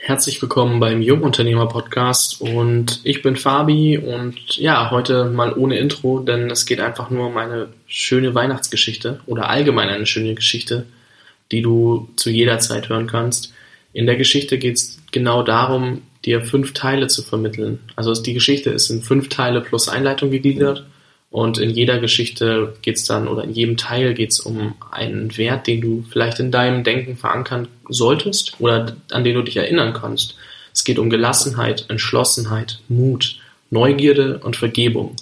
Herzlich willkommen beim Jungunternehmer Podcast und ich bin Fabi und ja, heute mal ohne Intro, denn es geht einfach nur um eine schöne Weihnachtsgeschichte oder allgemein eine schöne Geschichte, die du zu jeder Zeit hören kannst. In der Geschichte geht es genau darum, dir fünf Teile zu vermitteln. Also die Geschichte ist in fünf Teile plus Einleitung gegliedert und in jeder Geschichte geht's dann oder in jedem Teil geht's um einen Wert, den du vielleicht in deinem Denken verankern solltest oder an den du dich erinnern kannst. Es geht um Gelassenheit, Entschlossenheit, Mut, Neugierde und Vergebung. Und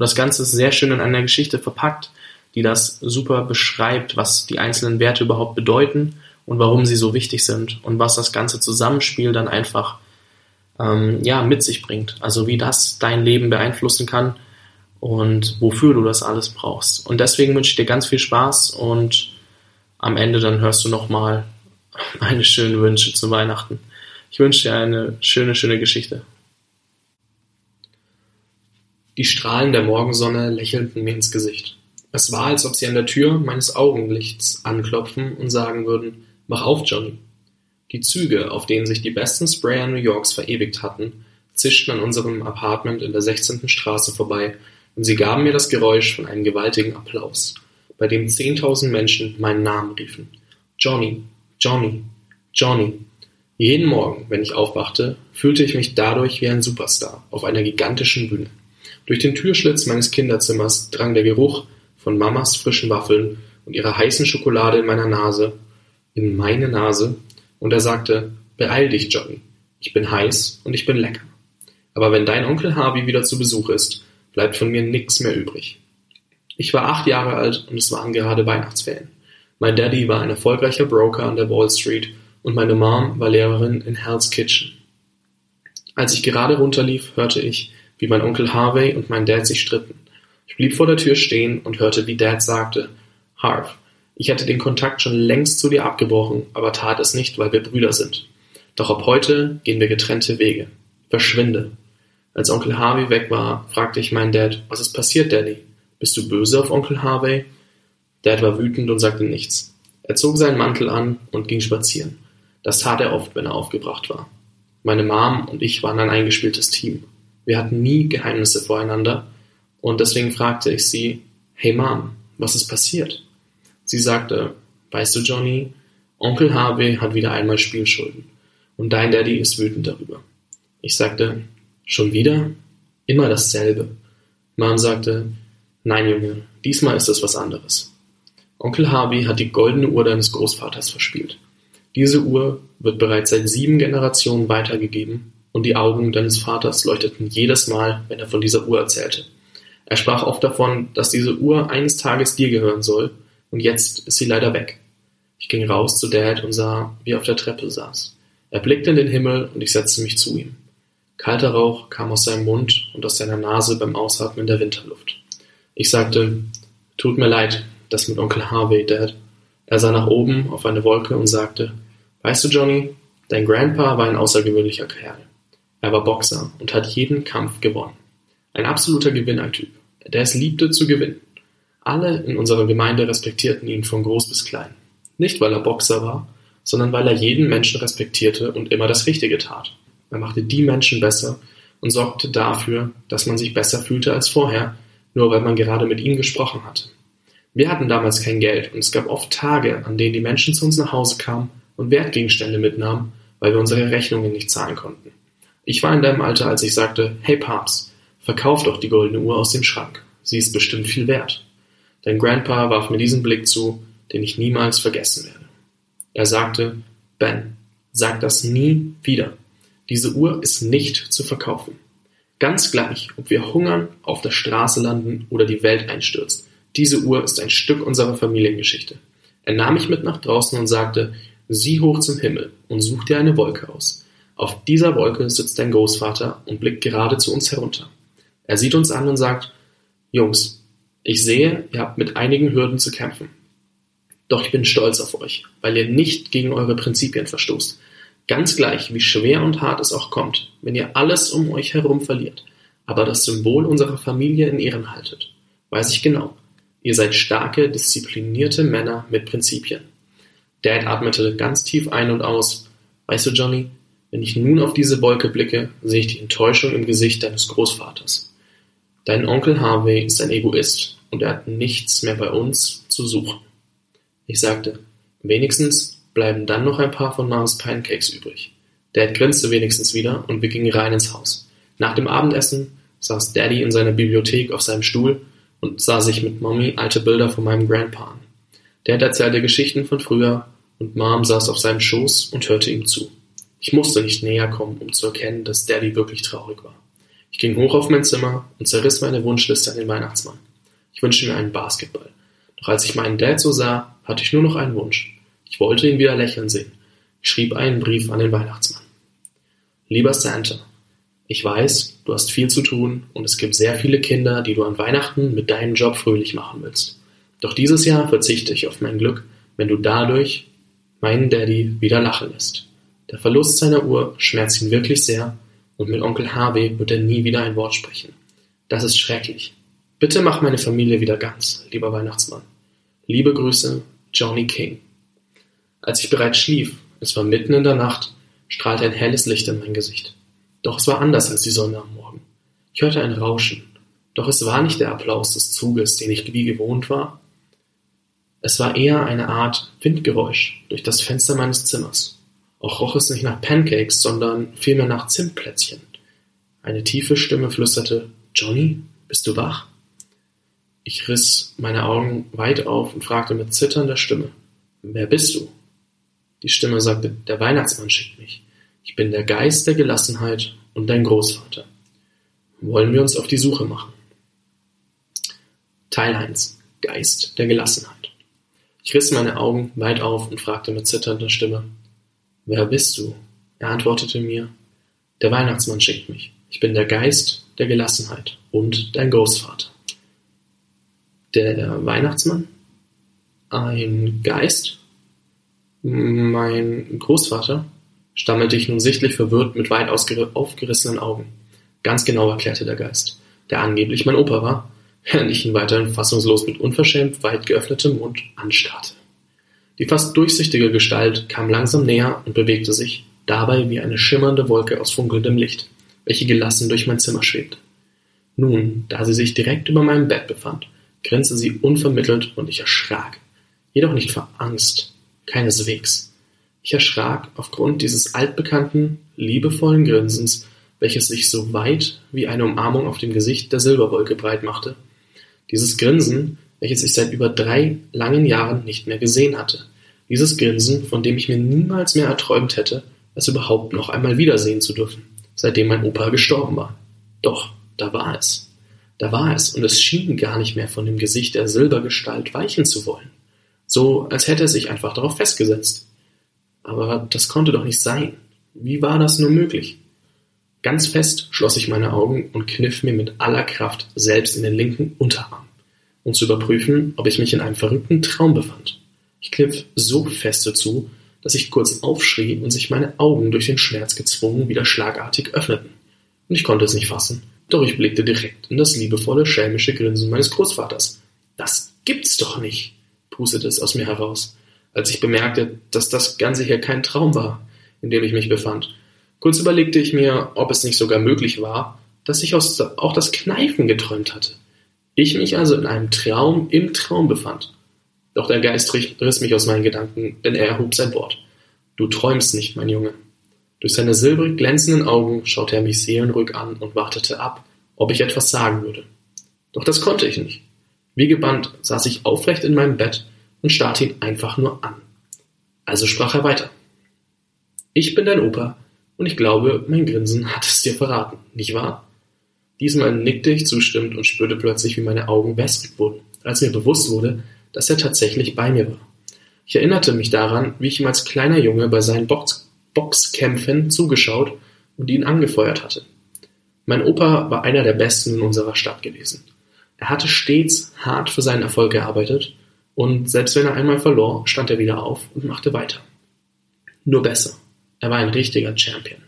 das Ganze ist sehr schön in einer Geschichte verpackt, die das super beschreibt, was die einzelnen Werte überhaupt bedeuten und warum sie so wichtig sind und was das ganze Zusammenspiel dann einfach ähm, ja mit sich bringt. Also wie das dein Leben beeinflussen kann und wofür du das alles brauchst. Und deswegen wünsche ich dir ganz viel Spaß und am Ende dann hörst du nochmal meine schönen Wünsche zu Weihnachten. Ich wünsche dir eine schöne, schöne Geschichte. Die Strahlen der Morgensonne lächelten mir ins Gesicht. Es war, als ob sie an der Tür meines Augenlichts anklopfen und sagen würden, mach auf, Johnny. Die Züge, auf denen sich die besten Sprayer New Yorks verewigt hatten, zischten an unserem Apartment in der 16. Straße vorbei und sie gaben mir das Geräusch von einem gewaltigen Applaus, bei dem zehntausend Menschen meinen Namen riefen. Johnny, Johnny, Johnny. Jeden Morgen, wenn ich aufwachte, fühlte ich mich dadurch wie ein Superstar auf einer gigantischen Bühne. Durch den Türschlitz meines Kinderzimmers drang der Geruch von Mamas frischen Waffeln und ihrer heißen Schokolade in meiner Nase, in meine Nase, und er sagte, beeil dich, Johnny. Ich bin heiß und ich bin lecker. Aber wenn dein Onkel Harvey wieder zu Besuch ist, bleibt von mir nix mehr übrig. Ich war acht Jahre alt und es waren gerade Weihnachtsferien. Mein Daddy war ein erfolgreicher Broker an der Wall Street und meine Mom war Lehrerin in Hell's Kitchen. Als ich gerade runterlief, hörte ich, wie mein Onkel Harvey und mein Dad sich stritten. Ich blieb vor der Tür stehen und hörte, wie Dad sagte, Harv, ich hätte den Kontakt schon längst zu dir abgebrochen, aber tat es nicht, weil wir Brüder sind. Doch ab heute gehen wir getrennte Wege. Verschwinde. Als Onkel Harvey weg war, fragte ich meinen Dad, was ist passiert, Daddy? Bist du böse auf Onkel Harvey? Dad war wütend und sagte nichts. Er zog seinen Mantel an und ging spazieren. Das tat er oft, wenn er aufgebracht war. Meine Mom und ich waren ein eingespieltes Team. Wir hatten nie Geheimnisse voreinander und deswegen fragte ich sie, Hey Mom, was ist passiert? Sie sagte, weißt du Johnny, Onkel Harvey hat wieder einmal Spielschulden und dein Daddy ist wütend darüber. Ich sagte, Schon wieder? Immer dasselbe. Mom sagte, nein, Junge, diesmal ist es was anderes. Onkel Harvey hat die goldene Uhr deines Großvaters verspielt. Diese Uhr wird bereits seit sieben Generationen weitergegeben und die Augen deines Vaters leuchteten jedes Mal, wenn er von dieser Uhr erzählte. Er sprach oft davon, dass diese Uhr eines Tages dir gehören soll und jetzt ist sie leider weg. Ich ging raus zu Dad und sah, wie er auf der Treppe saß. Er blickte in den Himmel und ich setzte mich zu ihm. Kalter Rauch kam aus seinem Mund und aus seiner Nase beim Ausatmen der Winterluft. Ich sagte, tut mir leid, das mit Onkel Harvey, Dad. Er sah nach oben auf eine Wolke und sagte, weißt du, Johnny, dein Grandpa war ein außergewöhnlicher Kerl. Er war Boxer und hat jeden Kampf gewonnen. Ein absoluter Gewinnertyp, der es liebte zu gewinnen. Alle in unserer Gemeinde respektierten ihn von groß bis klein. Nicht, weil er Boxer war, sondern weil er jeden Menschen respektierte und immer das Richtige tat. Er machte die Menschen besser und sorgte dafür, dass man sich besser fühlte als vorher, nur weil man gerade mit ihm gesprochen hatte. Wir hatten damals kein Geld und es gab oft Tage, an denen die Menschen zu uns nach Hause kamen und Wertgegenstände mitnahmen, weil wir unsere Rechnungen nicht zahlen konnten. Ich war in deinem Alter, als ich sagte, hey Papst, verkauf doch die goldene Uhr aus dem Schrank. Sie ist bestimmt viel wert. Dein Grandpa warf mir diesen Blick zu, den ich niemals vergessen werde. Er sagte, Ben, sag das nie wieder. Diese Uhr ist nicht zu verkaufen. Ganz gleich, ob wir hungern, auf der Straße landen oder die Welt einstürzt. Diese Uhr ist ein Stück unserer Familiengeschichte. Er nahm mich mit nach draußen und sagte, sieh hoch zum Himmel und such dir eine Wolke aus. Auf dieser Wolke sitzt dein Großvater und blickt gerade zu uns herunter. Er sieht uns an und sagt, Jungs, ich sehe, ihr habt mit einigen Hürden zu kämpfen. Doch ich bin stolz auf euch, weil ihr nicht gegen eure Prinzipien verstoßt. Ganz gleich, wie schwer und hart es auch kommt, wenn ihr alles um euch herum verliert, aber das Symbol unserer Familie in Ehren haltet, weiß ich genau. Ihr seid starke, disziplinierte Männer mit Prinzipien. Dad atmete ganz tief ein und aus. Weißt du, Johnny, Wenn ich nun auf diese Wolke blicke, sehe ich die Enttäuschung im Gesicht deines Großvaters. Dein Onkel Harvey ist ein Egoist und er hat nichts mehr bei uns zu suchen. Ich sagte, wenigstens bleiben dann noch ein paar von Mars Pancakes übrig. Dad grinste wenigstens wieder und wir gingen rein ins Haus. Nach dem Abendessen saß Daddy in seiner Bibliothek auf seinem Stuhl und sah sich mit Mommy alte Bilder von meinem Grandpa an. Dad erzählte Geschichten von früher und Mom saß auf seinem Schoß und hörte ihm zu. Ich musste nicht näher kommen, um zu erkennen, dass Daddy wirklich traurig war. Ich ging hoch auf mein Zimmer und zerriss meine Wunschliste an den Weihnachtsmann. Ich wünschte mir einen Basketball. Doch als ich meinen Dad so sah, hatte ich nur noch einen Wunsch. Ich wollte ihn wieder lächeln sehen. Ich schrieb einen Brief an den Weihnachtsmann. Lieber Santa, ich weiß, du hast viel zu tun und es gibt sehr viele Kinder, die du an Weihnachten mit deinem Job fröhlich machen willst. Doch dieses Jahr verzichte ich auf mein Glück, wenn du dadurch meinen Daddy wieder lachen lässt. Der Verlust seiner Uhr schmerzt ihn wirklich sehr und mit Onkel Harvey wird er nie wieder ein Wort sprechen. Das ist schrecklich. Bitte mach meine Familie wieder ganz, lieber Weihnachtsmann. Liebe Grüße, Johnny King. Als ich bereits schlief, es war mitten in der Nacht, strahlte ein helles Licht in mein Gesicht. Doch es war anders als die Sonne am Morgen. Ich hörte ein Rauschen, doch es war nicht der Applaus des Zuges, den ich wie gewohnt war. Es war eher eine Art Windgeräusch durch das Fenster meines Zimmers. Auch roch es nicht nach Pancakes, sondern vielmehr nach Zimtplätzchen. Eine tiefe Stimme flüsterte, Johnny, bist du wach? Ich riss meine Augen weit auf und fragte mit zitternder Stimme, wer bist du? Die Stimme sagte, der Weihnachtsmann schickt mich. Ich bin der Geist der Gelassenheit und dein Großvater. Wollen wir uns auf die Suche machen? Teil 1. Geist der Gelassenheit. Ich riss meine Augen weit auf und fragte mit zitternder Stimme, Wer bist du? Er antwortete mir, Der Weihnachtsmann schickt mich. Ich bin der Geist der Gelassenheit und dein Großvater. Der Weihnachtsmann? Ein Geist? Mein Großvater? stammelte ich nun sichtlich verwirrt mit weit aufgerissenen Augen. Ganz genau erklärte der Geist, der angeblich mein Opa war, während ich ihn weiterhin fassungslos mit unverschämt weit geöffnetem Mund anstarrte. Die fast durchsichtige Gestalt kam langsam näher und bewegte sich, dabei wie eine schimmernde Wolke aus funkelndem Licht, welche gelassen durch mein Zimmer schwebte. Nun, da sie sich direkt über meinem Bett befand, grinste sie unvermittelt und ich erschrak. Jedoch nicht vor Angst, keineswegs. Ich erschrak aufgrund dieses altbekannten, liebevollen Grinsens, welches sich so weit wie eine Umarmung auf dem Gesicht der Silberwolke breit machte. Dieses Grinsen, welches ich seit über drei langen Jahren nicht mehr gesehen hatte. Dieses Grinsen, von dem ich mir niemals mehr erträumt hätte, es überhaupt noch einmal wiedersehen zu dürfen, seitdem mein Opa gestorben war. Doch, da war es. Da war es, und es schien gar nicht mehr von dem Gesicht der Silbergestalt weichen zu wollen. So, als hätte er sich einfach darauf festgesetzt. Aber das konnte doch nicht sein. Wie war das nur möglich? Ganz fest schloss ich meine Augen und kniff mir mit aller Kraft selbst in den linken Unterarm um zu überprüfen, ob ich mich in einem verrückten Traum befand. Ich kniff so feste zu, dass ich kurz aufschrie und sich meine Augen durch den Schmerz gezwungen wieder schlagartig öffneten. Und ich konnte es nicht fassen, doch ich blickte direkt in das liebevolle, schelmische Grinsen meines Großvaters. Das gibt's doch nicht, pustete es aus mir heraus, als ich bemerkte, dass das Ganze hier kein Traum war, in dem ich mich befand. Kurz überlegte ich mir, ob es nicht sogar möglich war, dass ich auch das Kneifen geträumt hatte. Ich mich also in einem Traum im Traum befand. Doch der Geist riss mich aus meinen Gedanken, denn er erhob sein Wort. Du träumst nicht, mein Junge. Durch seine silbrig glänzenden Augen schaute er mich seelenruhig an und wartete ab, ob ich etwas sagen würde. Doch das konnte ich nicht. Wie gebannt saß ich aufrecht in meinem Bett und starrte ihn einfach nur an. Also sprach er weiter. Ich bin dein Opa und ich glaube, mein Grinsen hat es dir verraten, nicht wahr? Diesmal nickte ich zustimmend und spürte plötzlich, wie meine Augen wässrig wurden, als mir bewusst wurde, dass er tatsächlich bei mir war. Ich erinnerte mich daran, wie ich ihm als kleiner Junge bei seinen Box Boxkämpfen zugeschaut und ihn angefeuert hatte. Mein Opa war einer der besten in unserer Stadt gewesen. Er hatte stets hart für seinen Erfolg gearbeitet und selbst wenn er einmal verlor, stand er wieder auf und machte weiter. Nur besser. Er war ein richtiger Champion.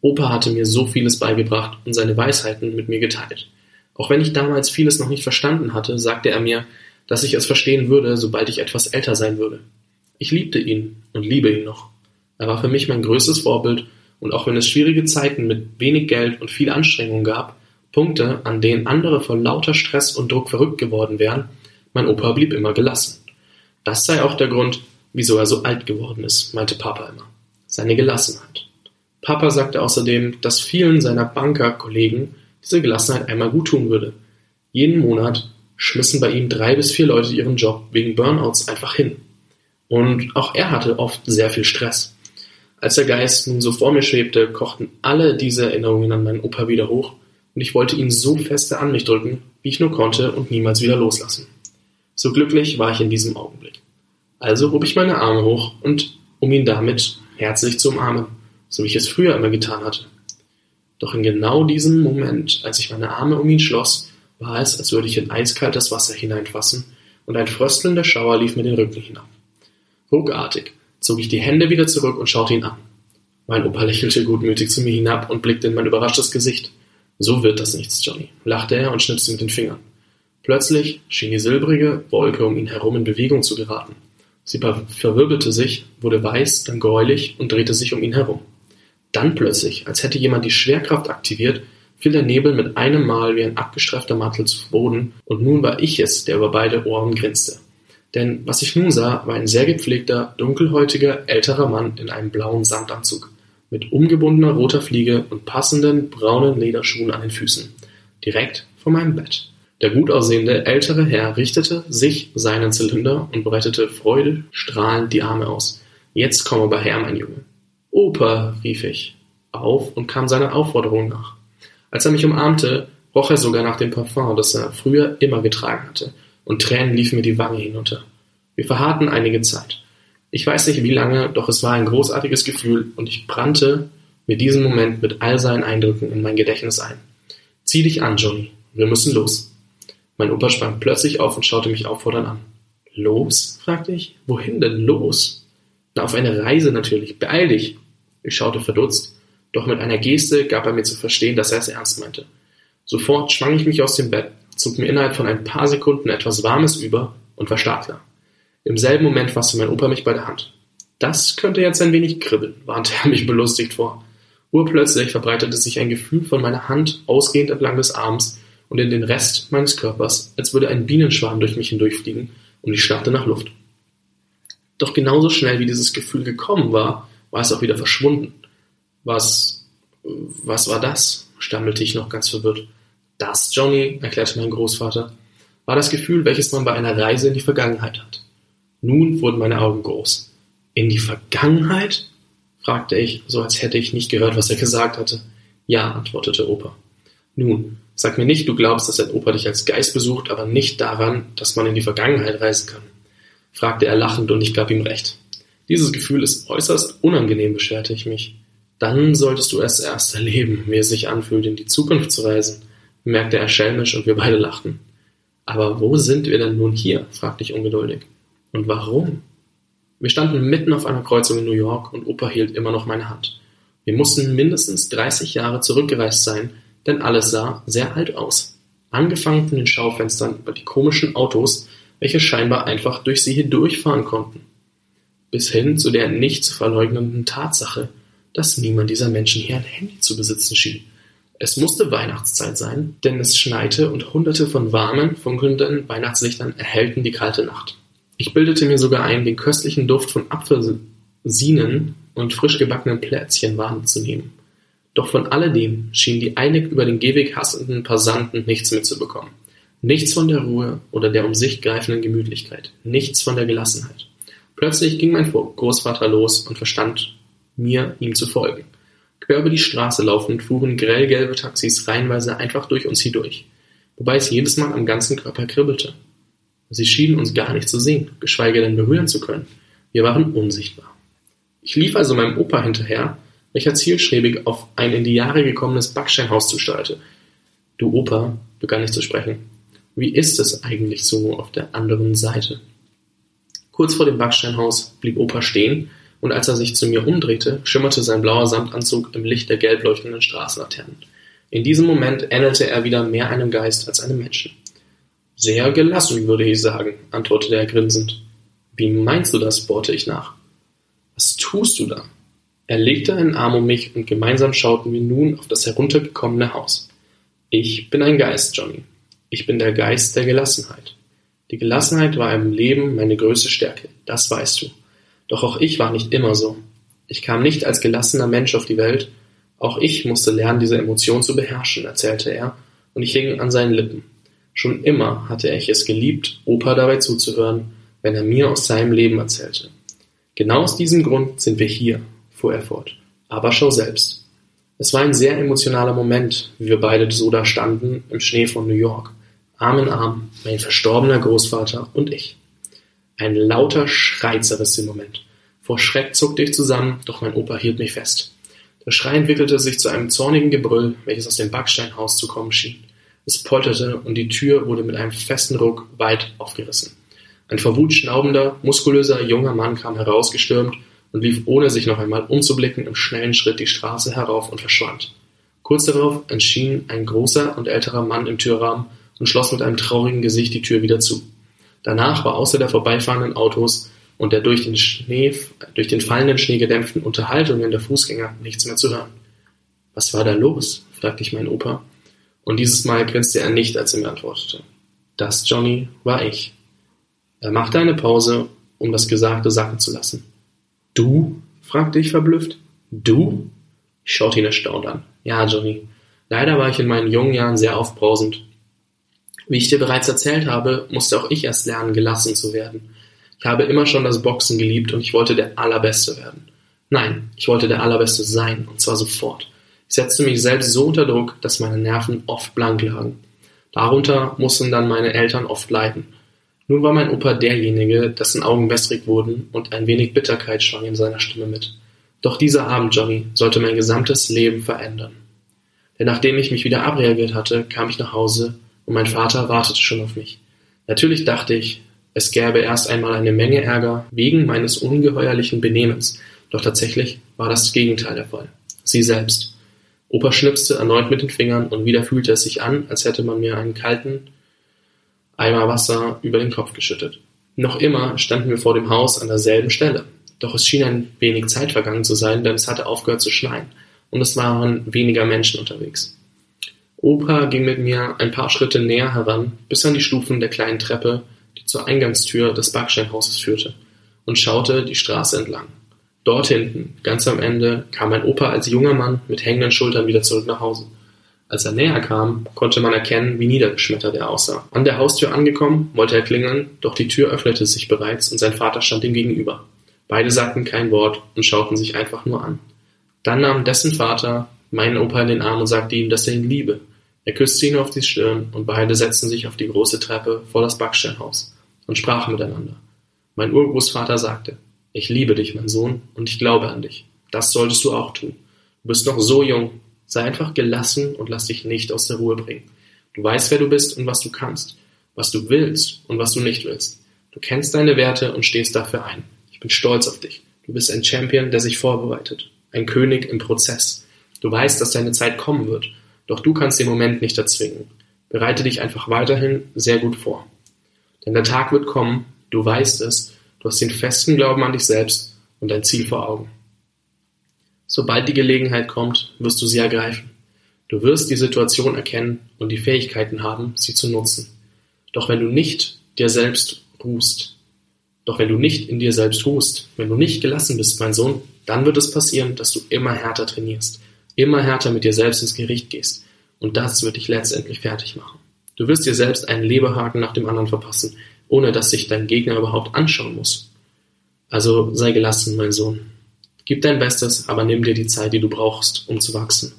Opa hatte mir so vieles beigebracht und seine Weisheiten mit mir geteilt. Auch wenn ich damals vieles noch nicht verstanden hatte, sagte er mir, dass ich es verstehen würde, sobald ich etwas älter sein würde. Ich liebte ihn und liebe ihn noch. Er war für mich mein größtes Vorbild und auch wenn es schwierige Zeiten mit wenig Geld und viel Anstrengung gab, Punkte, an denen andere vor lauter Stress und Druck verrückt geworden wären, mein Opa blieb immer gelassen. Das sei auch der Grund, wieso er so alt geworden ist, meinte Papa immer. Seine Gelassenheit. Papa sagte außerdem, dass vielen seiner Bankerkollegen diese Gelassenheit einmal gut tun würde. Jeden Monat schmissen bei ihm drei bis vier Leute ihren Job wegen Burnouts einfach hin. Und auch er hatte oft sehr viel Stress. Als der Geist nun so vor mir schwebte, kochten alle diese Erinnerungen an meinen Opa wieder hoch und ich wollte ihn so feste an mich drücken, wie ich nur konnte und niemals wieder loslassen. So glücklich war ich in diesem Augenblick. Also hob ich meine Arme hoch und um ihn damit herzlich zu umarmen, so wie ich es früher immer getan hatte. Doch in genau diesem Moment, als ich meine Arme um ihn schloss, war es, als würde ich in eiskaltes Wasser hineinfassen und ein fröstelnder Schauer lief mir den Rücken hinab. Ruckartig zog ich die Hände wieder zurück und schaute ihn an. Mein Opa lächelte gutmütig zu mir hinab und blickte in mein überraschtes Gesicht. So wird das nichts, Johnny, lachte er und schnipste mit den Fingern. Plötzlich schien die silbrige Wolke um ihn herum in Bewegung zu geraten. Sie verwirbelte sich, wurde weiß, dann gräulich und drehte sich um ihn herum. Dann plötzlich, als hätte jemand die Schwerkraft aktiviert, fiel der Nebel mit einem Mal wie ein abgestreifter Mantel zu Boden, und nun war ich es, der über beide Ohren grinste. Denn was ich nun sah, war ein sehr gepflegter, dunkelhäutiger, älterer Mann in einem blauen Samtanzug, mit umgebundener roter Fliege und passenden braunen Lederschuhen an den Füßen, direkt vor meinem Bett. Der gut aussehende ältere Herr richtete sich seinen Zylinder und breitete freudestrahlend die Arme aus. Jetzt komm aber her, mein Junge. Opa, rief ich auf und kam seiner Aufforderung nach. Als er mich umarmte, roch er sogar nach dem Parfum, das er früher immer getragen hatte, und Tränen liefen mir die Wange hinunter. Wir verharrten einige Zeit. Ich weiß nicht wie lange, doch es war ein großartiges Gefühl und ich brannte mir diesen Moment mit all seinen Eindrücken in mein Gedächtnis ein. Zieh dich an, Johnny. Wir müssen los. Mein Opa sprang plötzlich auf und schaute mich auffordernd an. Los? fragte ich. Wohin denn los? Na, auf eine Reise natürlich. Beeil dich. Ich schaute verdutzt, doch mit einer Geste gab er mir zu verstehen, dass er es ernst meinte. Sofort schwang ich mich aus dem Bett, zog mir innerhalb von ein paar Sekunden etwas Warmes über und war startklar. Im selben Moment fasste mein Opa mich bei der Hand. Das könnte jetzt ein wenig kribbeln, warnte er mich belustigt vor. Urplötzlich verbreitete sich ein Gefühl von meiner Hand ausgehend entlang des Arms und in den Rest meines Körpers, als würde ein Bienenschwarm durch mich hindurchfliegen und ich schnappte nach Luft. Doch genauso schnell wie dieses Gefühl gekommen war, war es auch wieder verschwunden. Was, was war das? stammelte ich noch ganz verwirrt. Das, Johnny, erklärte mein Großvater, war das Gefühl, welches man bei einer Reise in die Vergangenheit hat. Nun wurden meine Augen groß. In die Vergangenheit? fragte ich, so als hätte ich nicht gehört, was er gesagt hatte. Ja, antwortete Opa. Nun, sag mir nicht, du glaubst, dass dein Opa dich als Geist besucht, aber nicht daran, dass man in die Vergangenheit reisen kann, fragte er lachend und ich gab ihm recht. Dieses Gefühl ist äußerst unangenehm, beschwerte ich mich. Dann solltest du es erst erleben, wie es sich anfühlt, in die Zukunft zu reisen, bemerkte er schelmisch und wir beide lachten. Aber wo sind wir denn nun hier? fragte ich ungeduldig. Und warum? Wir standen mitten auf einer Kreuzung in New York und Opa hielt immer noch meine Hand. Wir mussten mindestens 30 Jahre zurückgereist sein, denn alles sah sehr alt aus. Angefangen von den Schaufenstern über die komischen Autos, welche scheinbar einfach durch sie hindurchfahren konnten. Bis hin zu der nicht zu verleugnenden Tatsache, dass niemand dieser Menschen hier ein Handy zu besitzen schien. Es musste Weihnachtszeit sein, denn es schneite und hunderte von warmen, funkelnden Weihnachtslichtern erhellten die kalte Nacht. Ich bildete mir sogar ein, den köstlichen Duft von Apfelsinen und frisch gebackenen Plätzchen wahrzunehmen. Doch von alledem schien die eilig über den Gehweg hassenden Passanten nichts mitzubekommen. Nichts von der Ruhe oder der um sich greifenden Gemütlichkeit, nichts von der Gelassenheit. Plötzlich ging mein Großvater los und verstand mir, ihm zu folgen. Quer über die Straße laufend fuhren grellgelbe Taxis reihenweise einfach durch uns hindurch, wobei es jedes Mal am ganzen Körper kribbelte. Sie schienen uns gar nicht zu sehen, geschweige denn berühren zu können. Wir waren unsichtbar. Ich lief also meinem Opa hinterher, welcher zielstrebig auf ein in die Jahre gekommenes Backsteinhaus zusteuerte. Du Opa, begann ich zu sprechen. Wie ist es eigentlich so auf der anderen Seite? Kurz vor dem Backsteinhaus blieb Opa stehen und als er sich zu mir umdrehte, schimmerte sein blauer Samtanzug im Licht der gelb leuchtenden Straßenlaternen. In diesem Moment ähnelte er wieder mehr einem Geist als einem Menschen. Sehr gelassen, würde ich sagen, antwortete er grinsend. Wie meinst du das? bohrte ich nach. Was tust du da? Er legte einen Arm um mich und gemeinsam schauten wir nun auf das heruntergekommene Haus. Ich bin ein Geist, Johnny. Ich bin der Geist der Gelassenheit. Die Gelassenheit war im Leben meine größte Stärke, das weißt du. Doch auch ich war nicht immer so. Ich kam nicht als gelassener Mensch auf die Welt, auch ich musste lernen, diese Emotion zu beherrschen, erzählte er, und ich hing an seinen Lippen. Schon immer hatte ich es geliebt, Opa dabei zuzuhören, wenn er mir aus seinem Leben erzählte. Genau aus diesem Grund sind wir hier, fuhr er fort. Aber schau selbst. Es war ein sehr emotionaler Moment, wie wir beide so da standen im Schnee von New York, Arm in Arm, mein verstorbener Großvater und ich. Ein lauter Schrei zerriss den Moment. Vor Schreck zuckte ich zusammen, doch mein Opa hielt mich fest. Der Schrei entwickelte sich zu einem zornigen Gebrüll, welches aus dem Backsteinhaus zu kommen schien. Es polterte und die Tür wurde mit einem festen Ruck weit aufgerissen. Ein vor Wut schnaubender, muskulöser junger Mann kam herausgestürmt und lief ohne sich noch einmal umzublicken im schnellen Schritt die Straße herauf und verschwand. Kurz darauf erschien ein großer und älterer Mann im Türrahmen und schloss mit einem traurigen Gesicht die Tür wieder zu. Danach war außer der vorbeifahrenden Autos und der durch den Schnee, durch den fallenden Schnee gedämpften Unterhaltungen der Fußgänger nichts mehr zu hören. Was war da los? fragte ich meinen Opa. Und dieses Mal grinste er nicht, als er mir antwortete. Das, Johnny, war ich. Er machte eine Pause, um das Gesagte sacken zu lassen. Du? fragte ich verblüfft. Du? Ich schaute ihn erstaunt an. Ja, Johnny. Leider war ich in meinen jungen Jahren sehr aufbrausend wie ich dir bereits erzählt habe, musste auch ich erst lernen, gelassen zu werden. Ich habe immer schon das Boxen geliebt und ich wollte der Allerbeste werden. Nein, ich wollte der Allerbeste sein, und zwar sofort. Ich setzte mich selbst so unter Druck, dass meine Nerven oft blank lagen. Darunter mussten dann meine Eltern oft leiden. Nun war mein Opa derjenige, dessen Augen wässrig wurden und ein wenig Bitterkeit schwang in seiner Stimme mit. Doch dieser Abend, Johnny, sollte mein gesamtes Leben verändern. Denn nachdem ich mich wieder abreagiert hatte, kam ich nach Hause und mein Vater wartete schon auf mich. Natürlich dachte ich, es gäbe erst einmal eine Menge Ärger wegen meines ungeheuerlichen Benehmens, doch tatsächlich war das Gegenteil der Fall. Sie selbst. Opa schnipste erneut mit den Fingern und wieder fühlte es sich an, als hätte man mir einen kalten Eimer Wasser über den Kopf geschüttet. Noch immer standen wir vor dem Haus an derselben Stelle. Doch es schien ein wenig Zeit vergangen zu sein, denn es hatte aufgehört zu schneien und es waren weniger Menschen unterwegs. Opa ging mit mir ein paar Schritte näher heran, bis an die Stufen der kleinen Treppe, die zur Eingangstür des Backsteinhauses führte, und schaute die Straße entlang. Dort hinten, ganz am Ende, kam mein Opa als junger Mann mit hängenden Schultern wieder zurück nach Hause. Als er näher kam, konnte man erkennen, wie niedergeschmettert er aussah. An der Haustür angekommen, wollte er klingeln, doch die Tür öffnete sich bereits und sein Vater stand ihm gegenüber. Beide sagten kein Wort und schauten sich einfach nur an. Dann nahm dessen Vater meinen Opa in den Arm und sagte ihm, dass er ihn liebe. Er küsste ihn auf die Stirn und beide setzten sich auf die große Treppe vor das Backsteinhaus und sprachen miteinander. Mein Urgroßvater sagte, ich liebe dich, mein Sohn, und ich glaube an dich. Das solltest du auch tun. Du bist noch so jung. Sei einfach gelassen und lass dich nicht aus der Ruhe bringen. Du weißt, wer du bist und was du kannst, was du willst und was du nicht willst. Du kennst deine Werte und stehst dafür ein. Ich bin stolz auf dich. Du bist ein Champion, der sich vorbereitet. Ein König im Prozess. Du weißt, dass deine Zeit kommen wird. Doch du kannst den Moment nicht erzwingen. Bereite dich einfach weiterhin sehr gut vor. Denn der Tag wird kommen, du weißt es, du hast den festen Glauben an dich selbst und dein Ziel vor Augen. Sobald die Gelegenheit kommt, wirst du sie ergreifen. Du wirst die Situation erkennen und die Fähigkeiten haben, sie zu nutzen. Doch wenn du nicht dir selbst ruhst, doch wenn du nicht in dir selbst ruhst, wenn du nicht gelassen bist, mein Sohn, dann wird es passieren, dass du immer härter trainierst, immer härter mit dir selbst ins Gericht gehst. Und das wird dich letztendlich fertig machen. Du wirst dir selbst einen Leberhaken nach dem anderen verpassen, ohne dass sich dein Gegner überhaupt anschauen muss. Also sei gelassen, mein Sohn. Gib dein Bestes, aber nimm dir die Zeit, die du brauchst, um zu wachsen.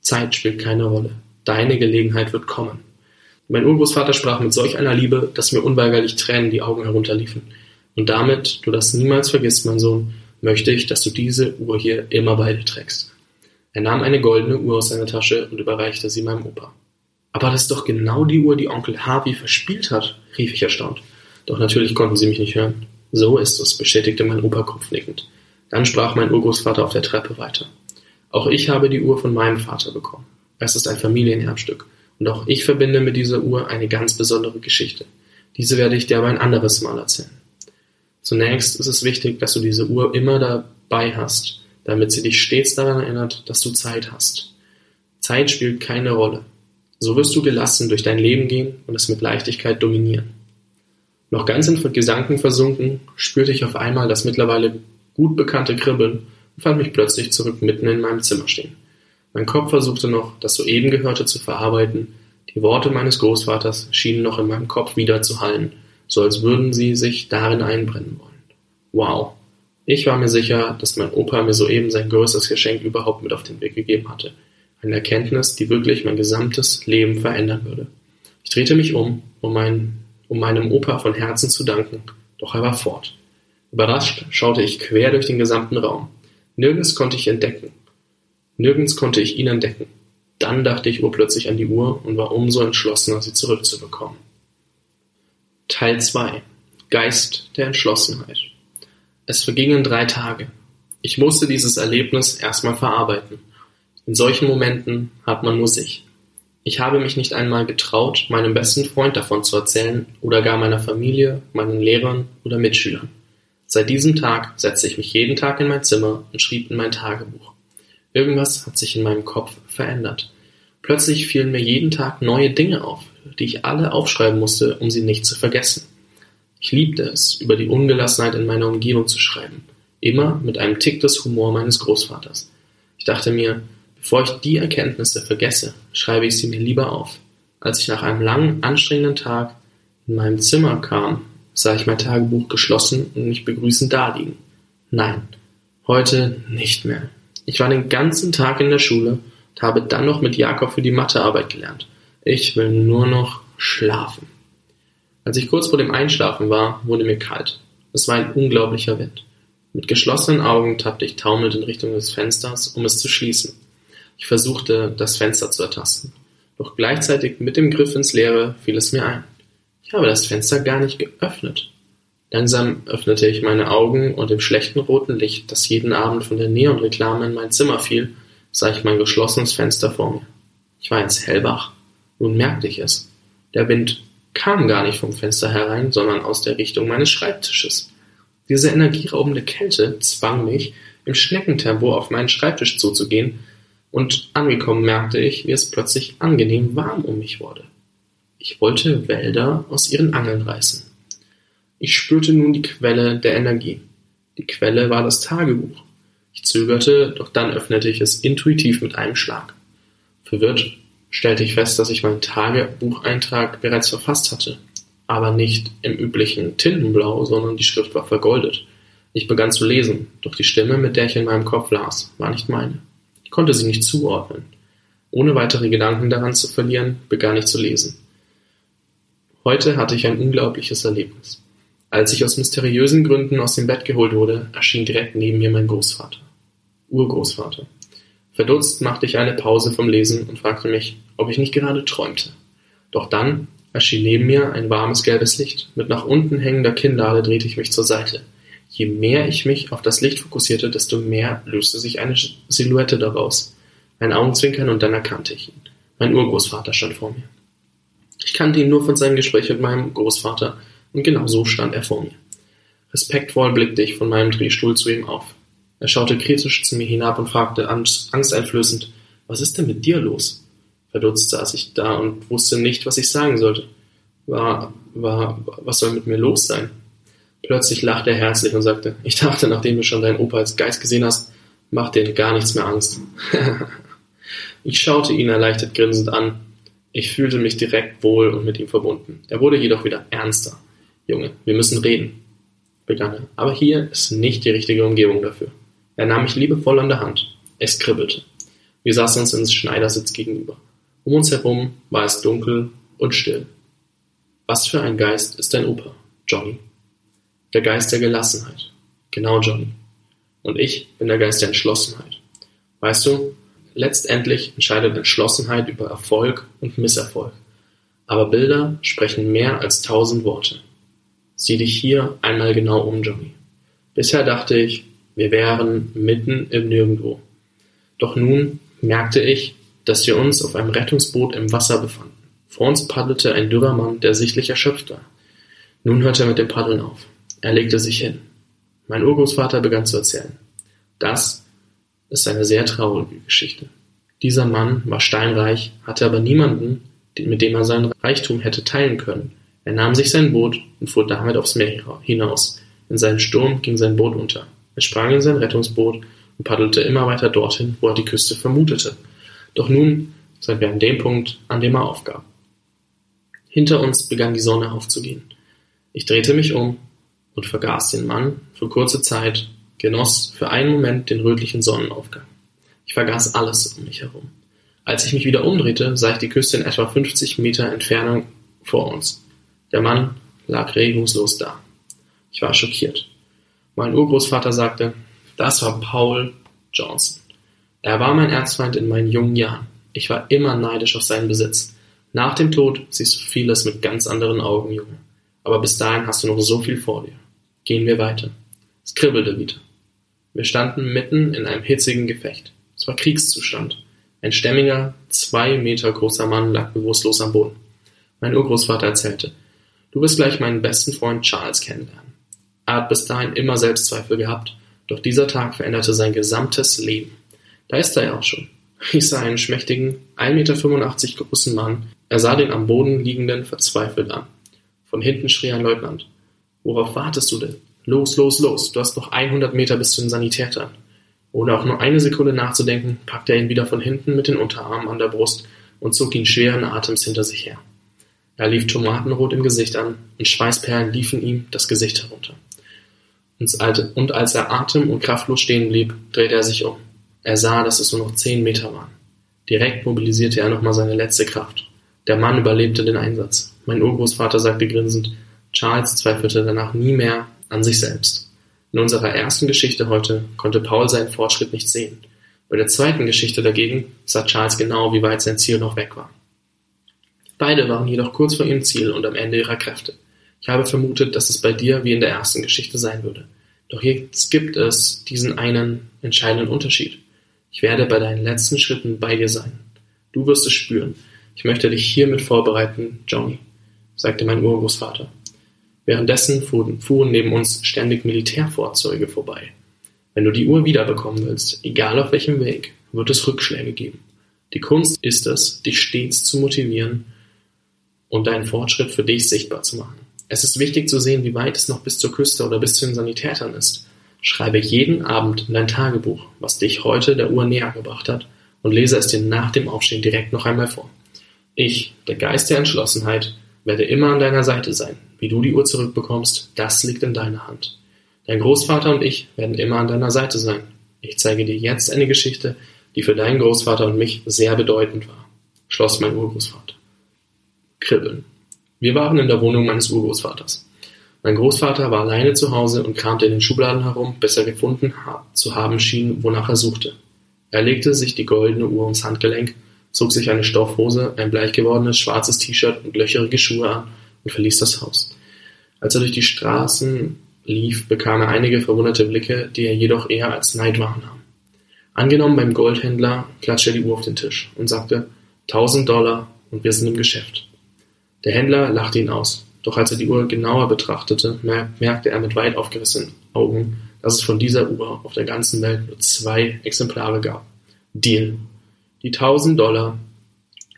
Zeit spielt keine Rolle. Deine Gelegenheit wird kommen. Mein Urgroßvater sprach mit solch einer Liebe, dass mir unweigerlich Tränen die Augen herunterliefen. Und damit du das niemals vergisst, mein Sohn, möchte ich, dass du diese Uhr hier immer bei dir trägst. Er nahm eine goldene Uhr aus seiner Tasche und überreichte sie meinem Opa. Aber das ist doch genau die Uhr, die Onkel Harvey verspielt hat, rief ich erstaunt. Doch natürlich konnten sie mich nicht hören. So ist es, bestätigte mein Opa kopfnickend. Dann sprach mein Urgroßvater auf der Treppe weiter. Auch ich habe die Uhr von meinem Vater bekommen. Es ist ein Familienerbstück. Und auch ich verbinde mit dieser Uhr eine ganz besondere Geschichte. Diese werde ich dir aber ein anderes Mal erzählen. Zunächst ist es wichtig, dass du diese Uhr immer dabei hast, damit sie dich stets daran erinnert, dass du Zeit hast. Zeit spielt keine Rolle. So wirst du gelassen durch dein Leben gehen und es mit Leichtigkeit dominieren. Noch ganz in Gedanken versunken, spürte ich auf einmal das mittlerweile gut bekannte Kribbeln und fand mich plötzlich zurück mitten in meinem Zimmer stehen. Mein Kopf versuchte noch, das soeben Gehörte zu verarbeiten. Die Worte meines Großvaters schienen noch in meinem Kopf wieder zu hallen, so als würden sie sich darin einbrennen wollen. Wow. Ich war mir sicher, dass mein Opa mir soeben sein größtes Geschenk überhaupt mit auf den Weg gegeben hatte. Eine Erkenntnis, die wirklich mein gesamtes Leben verändern würde. Ich drehte mich um, um, mein, um meinem Opa von Herzen zu danken, doch er war fort. Überrascht schaute ich quer durch den gesamten Raum. Nirgends konnte ich entdecken. Nirgends konnte ich ihn entdecken. Dann dachte ich urplötzlich an die Uhr und war umso entschlossener, sie zurückzubekommen. Teil 2 Geist der Entschlossenheit Es vergingen drei Tage. Ich musste dieses Erlebnis erstmal verarbeiten. In solchen Momenten hat man nur sich. Ich habe mich nicht einmal getraut, meinem besten Freund davon zu erzählen oder gar meiner Familie, meinen Lehrern oder Mitschülern. Seit diesem Tag setzte ich mich jeden Tag in mein Zimmer und schrieb in mein Tagebuch. Irgendwas hat sich in meinem Kopf verändert. Plötzlich fielen mir jeden Tag neue Dinge auf, die ich alle aufschreiben musste, um sie nicht zu vergessen. Ich liebte es, über die Ungelassenheit in meiner Umgebung zu schreiben, immer mit einem Tick des Humor meines Großvaters. Ich dachte mir, bevor ich die Erkenntnisse vergesse, schreibe ich sie mir lieber auf. Als ich nach einem langen, anstrengenden Tag in meinem Zimmer kam, sah ich mein Tagebuch geschlossen und mich begrüßend daliegen. Nein, heute nicht mehr. Ich war den ganzen Tag in der Schule und habe dann noch mit Jakob für die Mathearbeit gelernt. Ich will nur noch schlafen. Als ich kurz vor dem Einschlafen war, wurde mir kalt. Es war ein unglaublicher Wind. Mit geschlossenen Augen tappte ich taumelnd in Richtung des Fensters, um es zu schließen. Ich versuchte, das Fenster zu ertasten. Doch gleichzeitig mit dem Griff ins Leere fiel es mir ein. Ich habe das Fenster gar nicht geöffnet. Langsam öffnete ich meine Augen und im schlechten roten Licht, das jeden Abend von der Neonreklame in mein Zimmer fiel, sah ich mein geschlossenes Fenster vor mir. Ich war ins Hellbach. Nun merkte ich es. Der Wind kam gar nicht vom Fenster herein, sondern aus der Richtung meines Schreibtisches. Diese energieraubende Kälte zwang mich, im Schneckentempo auf meinen Schreibtisch zuzugehen, und angekommen merkte ich, wie es plötzlich angenehm warm um mich wurde. Ich wollte Wälder aus ihren Angeln reißen. Ich spürte nun die Quelle der Energie. Die Quelle war das Tagebuch. Ich zögerte, doch dann öffnete ich es intuitiv mit einem Schlag. Verwirrt stellte ich fest, dass ich meinen Tagebucheintrag bereits verfasst hatte, aber nicht im üblichen Tintenblau, sondern die Schrift war vergoldet. Ich begann zu lesen, doch die Stimme, mit der ich in meinem Kopf las, war nicht meine. Konnte sie nicht zuordnen. Ohne weitere Gedanken daran zu verlieren, begann ich zu lesen. Heute hatte ich ein unglaubliches Erlebnis. Als ich aus mysteriösen Gründen aus dem Bett geholt wurde, erschien direkt neben mir mein Großvater. Urgroßvater. Verdutzt machte ich eine Pause vom Lesen und fragte mich, ob ich nicht gerade träumte. Doch dann erschien neben mir ein warmes gelbes Licht. Mit nach unten hängender Kinnlade drehte ich mich zur Seite. Je mehr ich mich auf das Licht fokussierte, desto mehr löste sich eine Silhouette daraus. Ein Augenzwinkern und dann erkannte ich ihn. Mein Urgroßvater stand vor mir. Ich kannte ihn nur von seinem Gespräch mit meinem Großvater, und genau so stand er vor mir. Respektvoll blickte ich von meinem Drehstuhl zu ihm auf. Er schaute kritisch zu mir hinab und fragte angsteinflößend, was ist denn mit dir los? Verdutzt saß ich da und wusste nicht, was ich sagen sollte. War, war, was soll mit mir los sein? Plötzlich lachte er herzlich und sagte, ich dachte, nachdem du schon deinen Opa als Geist gesehen hast, macht dir gar nichts mehr Angst. ich schaute ihn erleichtert grinsend an ich fühlte mich direkt wohl und mit ihm verbunden. Er wurde jedoch wieder ernster. Junge, wir müssen reden, begann er. Aber hier ist nicht die richtige Umgebung dafür. Er nahm mich liebevoll an der Hand. Es kribbelte. Wir saßen uns ins Schneidersitz gegenüber. Um uns herum war es dunkel und still. Was für ein Geist ist dein Opa, Johnny? Der Geist der Gelassenheit. Genau, Johnny. Und ich bin der Geist der Entschlossenheit. Weißt du, Letztendlich entscheidet Entschlossenheit über Erfolg und Misserfolg. Aber Bilder sprechen mehr als tausend Worte. Sieh dich hier einmal genau um, Johnny. Bisher dachte ich, wir wären mitten im Nirgendwo. Doch nun merkte ich, dass wir uns auf einem Rettungsboot im Wasser befanden. Vor uns paddelte ein dürrer Mann, der sichtlich erschöpft war. Nun hörte er mit dem Paddeln auf. Er legte sich hin. Mein Urgroßvater begann zu erzählen. Das ist eine sehr traurige Geschichte. Dieser Mann war steinreich, hatte aber niemanden, mit dem er seinen Reichtum hätte teilen können. Er nahm sich sein Boot und fuhr damit aufs Meer hinaus. In seinem Sturm ging sein Boot unter. Er sprang in sein Rettungsboot und paddelte immer weiter dorthin, wo er die Küste vermutete. Doch nun sind wir an dem Punkt, an dem er aufgab. Hinter uns begann die Sonne aufzugehen. Ich drehte mich um und vergaß den Mann für kurze Zeit, genoss für einen Moment den rötlichen Sonnenaufgang. Ich vergaß alles um mich herum. Als ich mich wieder umdrehte, sah ich die Küste in etwa 50 Meter Entfernung vor uns. Der Mann lag regungslos da. Ich war schockiert. Mein Urgroßvater sagte, das war Paul Johnson. Er war mein Erzfeind in meinen jungen Jahren. Ich war immer neidisch auf seinen Besitz. Nach dem Tod siehst du vieles mit ganz anderen Augen, Junge. Aber bis dahin hast du noch so viel vor dir. Gehen wir weiter. Es kribbelte wieder. Wir standen mitten in einem hitzigen Gefecht. Es war Kriegszustand. Ein stämmiger, zwei Meter großer Mann lag bewusstlos am Boden. Mein Urgroßvater erzählte, du wirst gleich meinen besten Freund Charles kennenlernen. Er hat bis dahin immer Selbstzweifel gehabt, doch dieser Tag veränderte sein gesamtes Leben. Da ist er ja auch schon. Ich sah einen schmächtigen, 1,85 Meter großen Mann. Er sah den am Boden liegenden verzweifelt an. Von hinten schrie ein Leutnant. Worauf wartest du denn? Los, los, los, du hast noch 100 Meter bis zu den Sanitätern. Ohne auch nur eine Sekunde nachzudenken, packte er ihn wieder von hinten mit den Unterarmen an der Brust und zog ihn schweren Atems hinter sich her. Er lief tomatenrot im Gesicht an und Schweißperlen liefen ihm das Gesicht herunter. Und als er atem- und kraftlos stehen blieb, drehte er sich um. Er sah, dass es nur noch zehn Meter waren. Direkt mobilisierte er nochmal seine letzte Kraft. Der Mann überlebte den Einsatz. Mein Urgroßvater sagte grinsend, Charles zweifelte danach nie mehr an sich selbst. In unserer ersten Geschichte heute konnte Paul seinen Fortschritt nicht sehen. Bei der zweiten Geschichte dagegen sah Charles genau, wie weit sein Ziel noch weg war. Beide waren jedoch kurz vor ihrem Ziel und am Ende ihrer Kräfte. Ich habe vermutet, dass es bei dir wie in der ersten Geschichte sein würde. Doch jetzt gibt es diesen einen entscheidenden Unterschied. Ich werde bei deinen letzten Schritten bei dir sein. Du wirst es spüren. Ich möchte dich hiermit vorbereiten, Johnny, sagte mein Urgroßvater. Währenddessen fuhren, neben uns ständig Militärfahrzeuge vorbei. Wenn du die Uhr wiederbekommen willst, egal auf welchem Weg, wird es Rückschläge geben. Die Kunst ist es, dich stets zu motivieren und deinen Fortschritt für dich sichtbar zu machen. Es ist wichtig zu sehen, wie weit es noch bis zur Küste oder bis zu den Sanitätern ist. Schreibe jeden Abend in dein Tagebuch, was dich heute der Uhr näher gebracht hat, und lese es dir nach dem Aufstehen direkt noch einmal vor. Ich, der Geist der Entschlossenheit, werde immer an deiner Seite sein. Wie du die Uhr zurückbekommst, das liegt in deiner Hand. Dein Großvater und ich werden immer an deiner Seite sein. Ich zeige dir jetzt eine Geschichte, die für deinen Großvater und mich sehr bedeutend war, schloss mein Urgroßvater. Kribbeln. Wir waren in der Wohnung meines Urgroßvaters. Mein Großvater war alleine zu Hause und kramte in den Schubladen herum, bis er gefunden zu haben schien, wonach er suchte. Er legte sich die goldene Uhr ums Handgelenk, zog sich eine Stoffhose, ein bleich gewordenes schwarzes T-Shirt und löcherige Schuhe an und verließ das Haus. Als er durch die Straßen lief, bekam er einige verwunderte Blicke, die er jedoch eher als Neid wahrnahm. Angenommen beim Goldhändler klatschte er die Uhr auf den Tisch und sagte, tausend Dollar und wir sind im Geschäft. Der Händler lachte ihn aus. Doch als er die Uhr genauer betrachtete, merkte er mit weit aufgerissenen Augen, dass es von dieser Uhr auf der ganzen Welt nur zwei Exemplare gab. Deal. Die tausend Dollar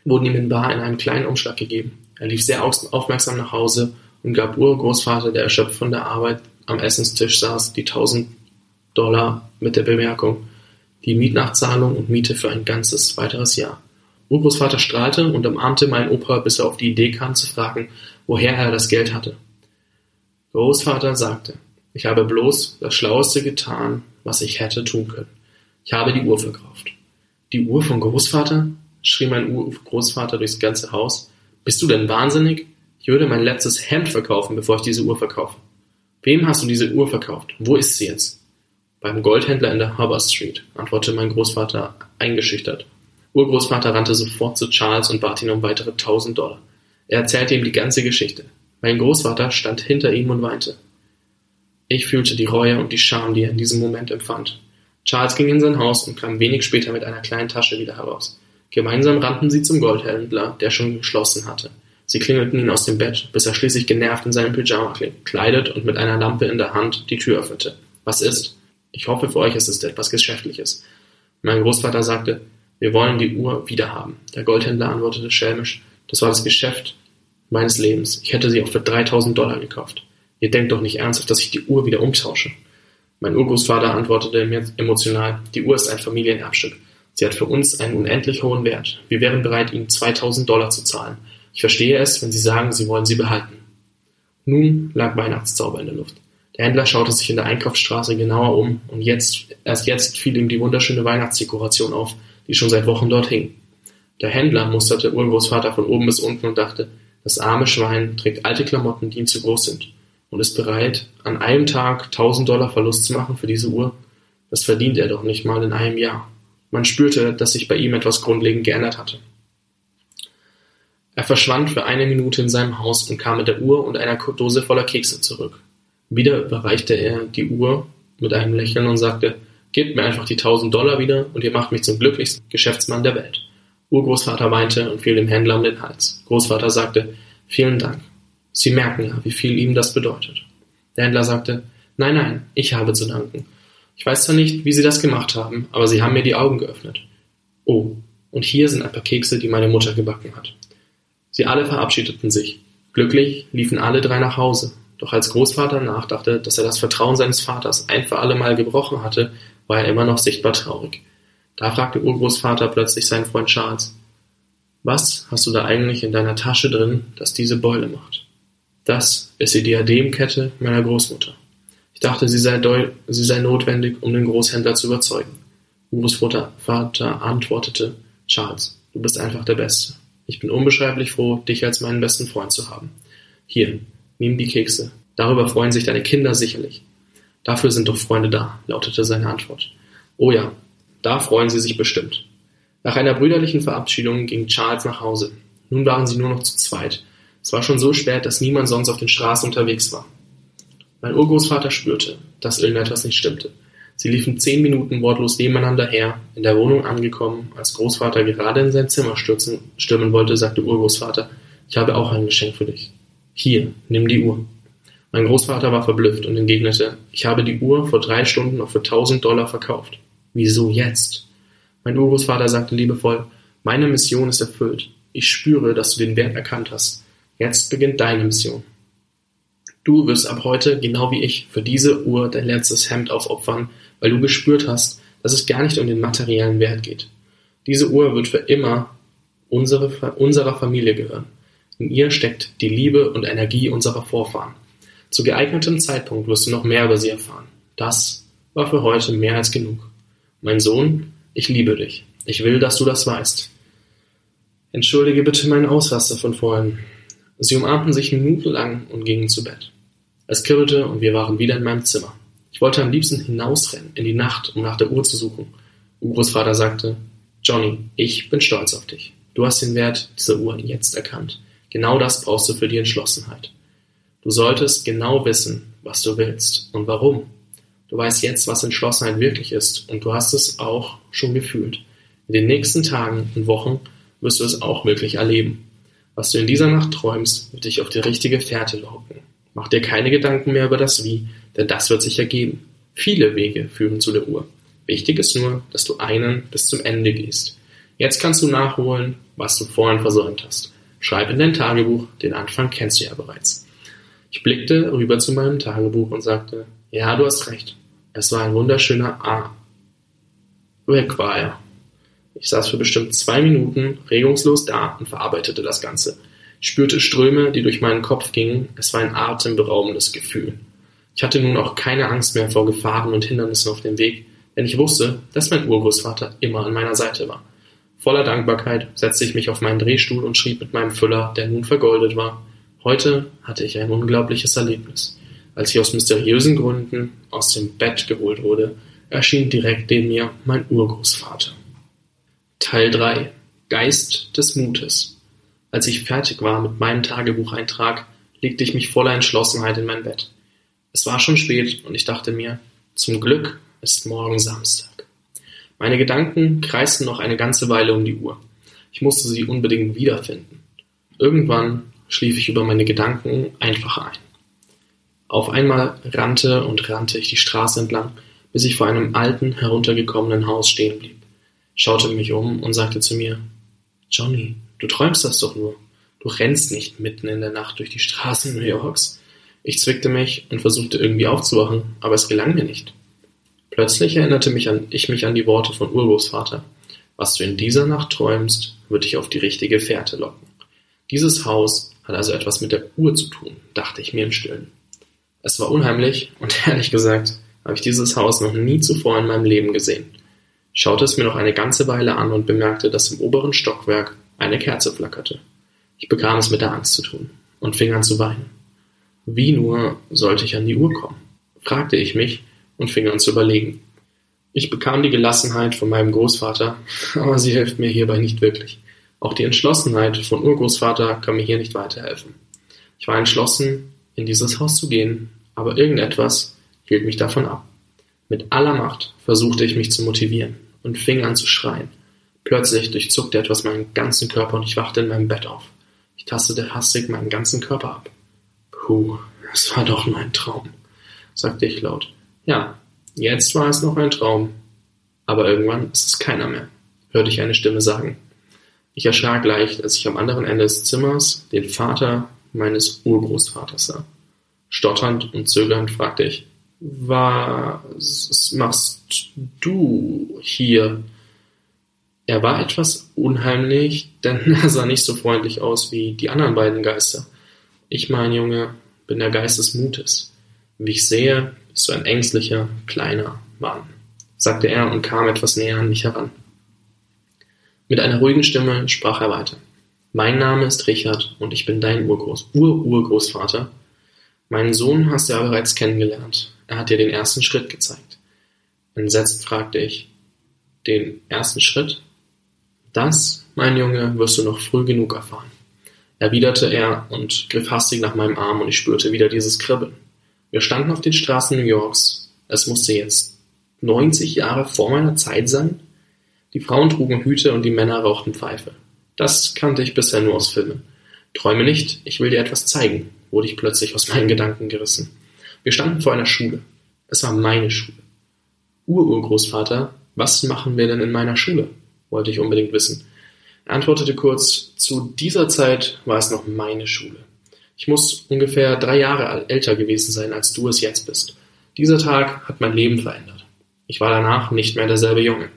wurden ihm in bar in einem kleinen Umschlag gegeben. Er lief sehr aufmerksam nach Hause und gab Urgroßvater, der erschöpft von der Arbeit am Essenstisch saß, die tausend Dollar mit der Bemerkung, die Mietnachzahlung und Miete für ein ganzes weiteres Jahr. Urgroßvater strahlte und umarmte meinen Opa, bis er auf die Idee kam zu fragen, woher er das Geld hatte. Großvater sagte, ich habe bloß das Schlaueste getan, was ich hätte tun können. Ich habe die Uhr verkauft. Die Uhr von Großvater? schrie mein Großvater durchs ganze Haus. Bist du denn wahnsinnig? Ich würde mein letztes Hemd verkaufen, bevor ich diese Uhr verkaufe. Wem hast du diese Uhr verkauft? Wo ist sie jetzt? Beim Goldhändler in der Harbour Street, antwortete mein Großvater eingeschüchtert. Urgroßvater rannte sofort zu Charles und bat ihn um weitere tausend Dollar. Er erzählte ihm die ganze Geschichte. Mein Großvater stand hinter ihm und weinte. Ich fühlte die Reue und die Scham, die er in diesem Moment empfand. Charles ging in sein Haus und kam wenig später mit einer kleinen Tasche wieder heraus. Gemeinsam rannten sie zum Goldhändler, der schon geschlossen hatte. Sie klingelten ihn aus dem Bett, bis er schließlich genervt in seinem Pyjama gekleidet und mit einer Lampe in der Hand die Tür öffnete. Was ist? Ich hoffe, für euch ist es etwas Geschäftliches. Mein Großvater sagte, wir wollen die Uhr wiederhaben. Der Goldhändler antwortete schelmisch, das war das Geschäft meines Lebens. Ich hätte sie auch für 3000 Dollar gekauft. Ihr denkt doch nicht ernsthaft, dass ich die Uhr wieder umtausche. Mein Urgroßvater antwortete emotional, die Uhr ist ein Familienerbstück. Sie hat für uns einen unendlich hohen Wert. Wir wären bereit, Ihnen 2000 Dollar zu zahlen. Ich verstehe es, wenn Sie sagen, Sie wollen sie behalten. Nun lag Weihnachtszauber in der Luft. Der Händler schaute sich in der Einkaufsstraße genauer um und jetzt, erst jetzt fiel ihm die wunderschöne Weihnachtsdekoration auf, die schon seit Wochen dort hing. Der Händler musterte Urgroßvater von oben bis unten und dachte, das arme Schwein trägt alte Klamotten, die ihm zu groß sind und ist bereit, an einem Tag 1000 Dollar Verlust zu machen für diese Uhr. Das verdient er doch nicht mal in einem Jahr. Man spürte, dass sich bei ihm etwas grundlegend geändert hatte. Er verschwand für eine Minute in seinem Haus und kam mit der Uhr und einer Dose voller Kekse zurück. Wieder überreichte er die Uhr mit einem Lächeln und sagte, Gebt mir einfach die 1000 Dollar wieder und ihr macht mich zum glücklichsten Geschäftsmann der Welt. Urgroßvater weinte und fiel dem Händler um den Hals. Großvater sagte, vielen Dank. Sie merken ja, wie viel ihm das bedeutet. Der Händler sagte, nein, nein, ich habe zu danken. Ich weiß zwar nicht, wie Sie das gemacht haben, aber Sie haben mir die Augen geöffnet. Oh, und hier sind ein paar Kekse, die meine Mutter gebacken hat. Sie alle verabschiedeten sich. Glücklich liefen alle drei nach Hause. Doch als Großvater nachdachte, dass er das Vertrauen seines Vaters ein für alle Mal gebrochen hatte, war er immer noch sichtbar traurig. Da fragte Urgroßvater plötzlich seinen Freund Charles, was hast du da eigentlich in deiner Tasche drin, das diese Beule macht? Das ist die Diademkette meiner Großmutter. Ich dachte, sie sei, sie sei notwendig, um den Großhändler zu überzeugen. Urgroßvater Vater antwortete, Charles, du bist einfach der Beste. Ich bin unbeschreiblich froh, dich als meinen besten Freund zu haben. Hier, nimm die Kekse. Darüber freuen sich deine Kinder sicherlich. Dafür sind doch Freunde da, lautete seine Antwort. Oh ja, da freuen sie sich bestimmt. Nach einer brüderlichen Verabschiedung ging Charles nach Hause. Nun waren sie nur noch zu zweit. Es war schon so spät, dass niemand sonst auf den Straßen unterwegs war. Mein Urgroßvater spürte, dass irgendetwas nicht stimmte. Sie liefen zehn Minuten wortlos nebeneinander her. In der Wohnung angekommen, als Großvater gerade in sein Zimmer stürzen, stürmen wollte, sagte Urgroßvater, ich habe auch ein Geschenk für dich. Hier, nimm die Uhr. Mein Großvater war verblüfft und entgegnete, ich habe die Uhr vor drei Stunden noch für tausend Dollar verkauft. Wieso jetzt? Mein Urgroßvater sagte liebevoll, meine Mission ist erfüllt. Ich spüre, dass du den Wert erkannt hast. Jetzt beginnt deine Mission. Du wirst ab heute, genau wie ich, für diese Uhr dein letztes Hemd aufopfern, weil du gespürt hast, dass es gar nicht um den materiellen Wert geht. Diese Uhr wird für immer unsere, unserer Familie gehören. In ihr steckt die Liebe und Energie unserer Vorfahren. Zu geeignetem Zeitpunkt wirst du noch mehr über sie erfahren. Das war für heute mehr als genug. Mein Sohn, ich liebe dich. Ich will, dass du das weißt. Entschuldige bitte meinen Ausraster von vorhin. Sie umarmten sich minutenlang und gingen zu Bett. Es kribbelte und wir waren wieder in meinem Zimmer. Ich wollte am liebsten hinausrennen, in die Nacht, um nach der Uhr zu suchen. Urgroßvater sagte, Johnny, ich bin stolz auf dich. Du hast den Wert dieser Uhr jetzt erkannt. Genau das brauchst du für die Entschlossenheit. Du solltest genau wissen, was du willst und warum. Du weißt jetzt, was Entschlossenheit wirklich ist und du hast es auch schon gefühlt. In den nächsten Tagen und Wochen wirst du es auch wirklich erleben. Was du in dieser Nacht träumst, wird dich auf die richtige Fährte locken. Mach dir keine Gedanken mehr über das Wie, denn das wird sich ergeben. Viele Wege führen zu der Uhr. Wichtig ist nur, dass du einen bis zum Ende gehst. Jetzt kannst du nachholen, was du vorhin versäumt hast. Schreib in dein Tagebuch, den Anfang kennst du ja bereits. Ich blickte rüber zu meinem Tagebuch und sagte, ja, du hast recht. Es war ein wunderschöner A. Weg war er. Ich saß für bestimmt zwei Minuten regungslos da und verarbeitete das Ganze. Spürte Ströme, die durch meinen Kopf gingen. Es war ein atemberaubendes Gefühl. Ich hatte nun auch keine Angst mehr vor Gefahren und Hindernissen auf dem Weg, denn ich wusste, dass mein Urgroßvater immer an meiner Seite war. Voller Dankbarkeit setzte ich mich auf meinen Drehstuhl und schrieb mit meinem Füller, der nun vergoldet war, Heute hatte ich ein unglaubliches Erlebnis. Als ich aus mysteriösen Gründen aus dem Bett geholt wurde, erschien direkt neben mir mein Urgroßvater. Teil 3 Geist des Mutes Als ich fertig war mit meinem Tagebucheintrag, legte ich mich voller Entschlossenheit in mein Bett. Es war schon spät und ich dachte mir, zum Glück ist morgen Samstag. Meine Gedanken kreisten noch eine ganze Weile um die Uhr. Ich musste sie unbedingt wiederfinden. Irgendwann schlief ich über meine Gedanken einfach ein. Auf einmal rannte und rannte ich die Straße entlang, bis ich vor einem alten, heruntergekommenen Haus stehen blieb. Schaute mich um und sagte zu mir, Johnny, du träumst das doch nur. Du rennst nicht mitten in der Nacht durch die Straßen New Yorks. Ich zwickte mich und versuchte irgendwie aufzuwachen, aber es gelang mir nicht. Plötzlich erinnerte mich an, ich mich an die Worte von Urgroßvater. Was du in dieser Nacht träumst, wird dich auf die richtige Fährte locken. Dieses Haus hat also etwas mit der Uhr zu tun, dachte ich mir im Stillen. Es war unheimlich und ehrlich gesagt habe ich dieses Haus noch nie zuvor in meinem Leben gesehen. Schaute es mir noch eine ganze Weile an und bemerkte, dass im oberen Stockwerk eine Kerze flackerte. Ich bekam es mit der Angst zu tun und fing an zu weinen. Wie nur sollte ich an die Uhr kommen? fragte ich mich und fing an zu überlegen. Ich bekam die Gelassenheit von meinem Großvater, aber sie hilft mir hierbei nicht wirklich. Auch die Entschlossenheit von Urgroßvater kann mir hier nicht weiterhelfen. Ich war entschlossen, in dieses Haus zu gehen, aber irgendetwas hielt mich davon ab. Mit aller Macht versuchte ich mich zu motivieren und fing an zu schreien. Plötzlich durchzuckte etwas meinen ganzen Körper und ich wachte in meinem Bett auf. Ich tastete hastig meinen ganzen Körper ab. Puh, es war doch nur ein Traum, sagte ich laut. Ja, jetzt war es noch ein Traum. Aber irgendwann ist es keiner mehr, hörte ich eine Stimme sagen. Ich erschrak leicht, als ich am anderen Ende des Zimmers den Vater meines Urgroßvaters sah. Stotternd und zögernd fragte ich, was machst du hier? Er war etwas unheimlich, denn er sah nicht so freundlich aus wie die anderen beiden Geister. Ich, mein Junge, bin der Geist des Mutes. Wie ich sehe, bist du ein ängstlicher, kleiner Mann, sagte er und kam etwas näher an mich heran. Mit einer ruhigen Stimme sprach er weiter. Mein Name ist Richard und ich bin dein Urgroß, Ur-Urgroßvater. Meinen Sohn hast du ja bereits kennengelernt. Er hat dir den ersten Schritt gezeigt. Entsetzt fragte ich, den ersten Schritt? Das, mein Junge, wirst du noch früh genug erfahren, erwiderte er und griff hastig nach meinem Arm und ich spürte wieder dieses Kribbeln. Wir standen auf den Straßen New Yorks. Es musste jetzt 90 Jahre vor meiner Zeit sein. Die Frauen trugen Hüte und die Männer rauchten Pfeife. Das kannte ich bisher nur aus Filmen. Träume nicht, ich will dir etwas zeigen, wurde ich plötzlich aus meinen Gedanken gerissen. Wir standen vor einer Schule. Es war meine Schule. Ururgroßvater, was machen wir denn in meiner Schule? wollte ich unbedingt wissen. Er antwortete kurz, zu dieser Zeit war es noch meine Schule. Ich muss ungefähr drei Jahre älter gewesen sein, als du es jetzt bist. Dieser Tag hat mein Leben verändert. Ich war danach nicht mehr derselbe Junge.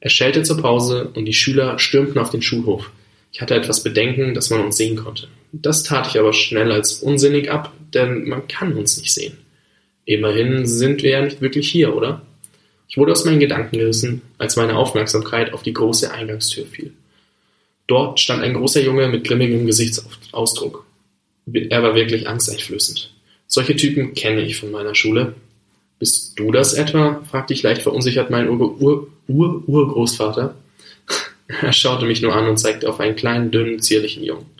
Er schellte zur Pause und die Schüler stürmten auf den Schulhof. Ich hatte etwas Bedenken, dass man uns sehen konnte. Das tat ich aber schnell als unsinnig ab, denn man kann uns nicht sehen. Immerhin sind wir ja nicht wirklich hier, oder? Ich wurde aus meinen Gedanken gerissen, als meine Aufmerksamkeit auf die große Eingangstür fiel. Dort stand ein großer Junge mit grimmigem Gesichtsausdruck. Er war wirklich angsteinflößend. Solche Typen kenne ich von meiner Schule. Bist du das etwa? fragte ich leicht verunsichert meinen Ur-Ur-Urgroßvater. er schaute mich nur an und zeigte auf einen kleinen, dünnen, zierlichen Jungen.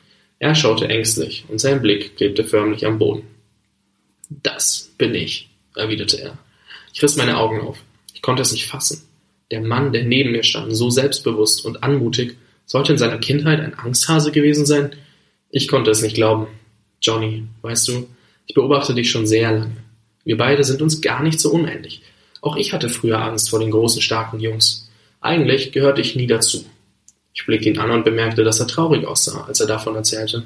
Er schaute ängstlich und sein Blick klebte förmlich am Boden. Das bin ich, erwiderte er. Ich riss meine Augen auf konnte es nicht fassen. Der Mann, der neben mir stand, so selbstbewusst und anmutig, sollte in seiner Kindheit ein Angsthase gewesen sein? Ich konnte es nicht glauben. Johnny, weißt du, ich beobachte dich schon sehr lange. Wir beide sind uns gar nicht so unähnlich. Auch ich hatte früher Angst vor den großen, starken Jungs. Eigentlich gehörte ich nie dazu. Ich blickte ihn an und bemerkte, dass er traurig aussah, als er davon erzählte.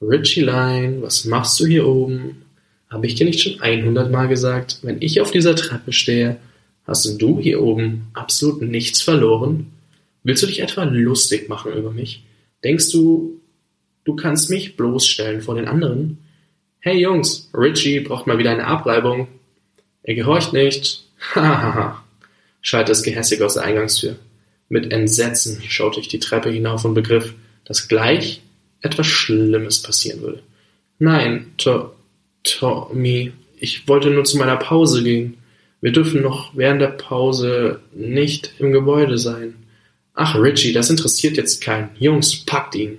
Richie Line, was machst du hier oben? Habe ich dir nicht schon einhundertmal gesagt, wenn ich auf dieser Treppe stehe, Hast du hier oben absolut nichts verloren? Willst du dich etwa lustig machen über mich? Denkst du, du kannst mich bloßstellen vor den anderen? Hey Jungs, Richie braucht mal wieder eine Abreibung. Er gehorcht nicht. Hahaha, schallte es gehässig aus der Eingangstür. Mit Entsetzen schaute ich die Treppe hinauf und begriff, dass gleich etwas Schlimmes passieren würde. Nein, to Tommy, ich wollte nur zu meiner Pause gehen. Wir dürfen noch während der Pause nicht im Gebäude sein. Ach, Richie, das interessiert jetzt keinen. Jungs, packt ihn,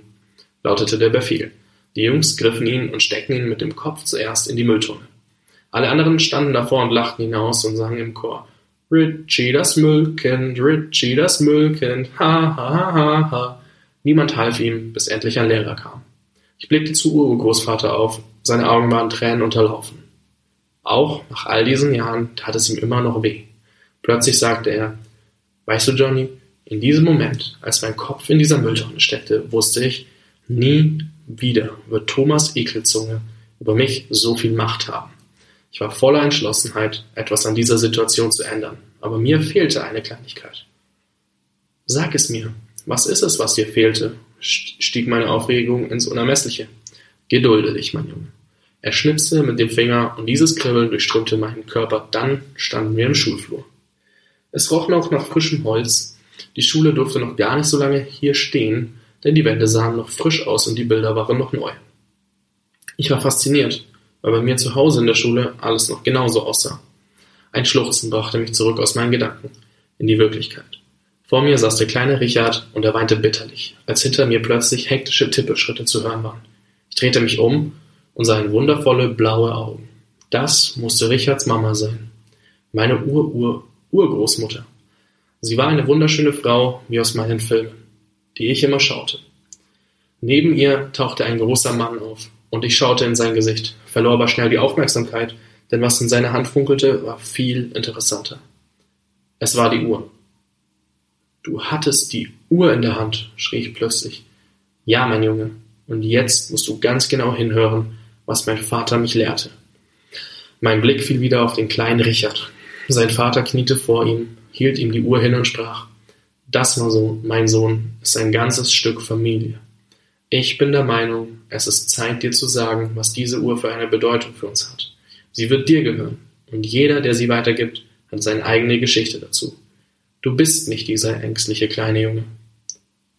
lautete der Befehl. Die Jungs griffen ihn und steckten ihn mit dem Kopf zuerst in die Mülltonne. Alle anderen standen davor und lachten hinaus und sangen im Chor. Richie, das Müllkind, Richie, das Müllkind, ha, ha, ha, ha, ha. Niemand half ihm, bis endlich ein Lehrer kam. Ich blickte zu Urgroßvater auf, seine Augen waren Tränen unterlaufen. Auch nach all diesen Jahren tat es ihm immer noch weh. Plötzlich sagte er, weißt du, Johnny, In diesem Moment, als mein Kopf in dieser Mülltonne steckte, wusste ich, nie wieder wird Thomas Ekelzunge über mich so viel Macht haben. Ich war voller Entschlossenheit, etwas an dieser Situation zu ändern, aber mir fehlte eine Kleinigkeit. Sag es mir, was ist es, was dir fehlte? stieg meine Aufregung ins Unermessliche. Gedulde dich, mein Junge. Er schnipste mit dem Finger und dieses Kribbeln durchströmte meinen Körper. Dann standen wir im Schulflur. Es roch noch nach frischem Holz. Die Schule durfte noch gar nicht so lange hier stehen, denn die Wände sahen noch frisch aus und die Bilder waren noch neu. Ich war fasziniert, weil bei mir zu Hause in der Schule alles noch genauso aussah. Ein Schluchzen brachte mich zurück aus meinen Gedanken in die Wirklichkeit. Vor mir saß der kleine Richard und er weinte bitterlich, als hinter mir plötzlich hektische Tippelschritte zu hören waren. Ich drehte mich um und sah in wundervolle blaue Augen. Das musste Richards Mama sein. Meine Ur-Ur-Urgroßmutter. Sie war eine wunderschöne Frau wie aus meinen Filmen, die ich immer schaute. Neben ihr tauchte ein großer Mann auf und ich schaute in sein Gesicht, verlor aber schnell die Aufmerksamkeit, denn was in seiner Hand funkelte, war viel interessanter. Es war die Uhr. Du hattest die Uhr in der Hand, schrie ich plötzlich. Ja, mein Junge, und jetzt musst du ganz genau hinhören, was mein Vater mich lehrte. Mein Blick fiel wieder auf den kleinen Richard. Sein Vater kniete vor ihm, hielt ihm die Uhr hin und sprach, das, mein Sohn, ist ein ganzes Stück Familie. Ich bin der Meinung, es ist Zeit, dir zu sagen, was diese Uhr für eine Bedeutung für uns hat. Sie wird dir gehören, und jeder, der sie weitergibt, hat seine eigene Geschichte dazu. Du bist nicht dieser ängstliche kleine Junge.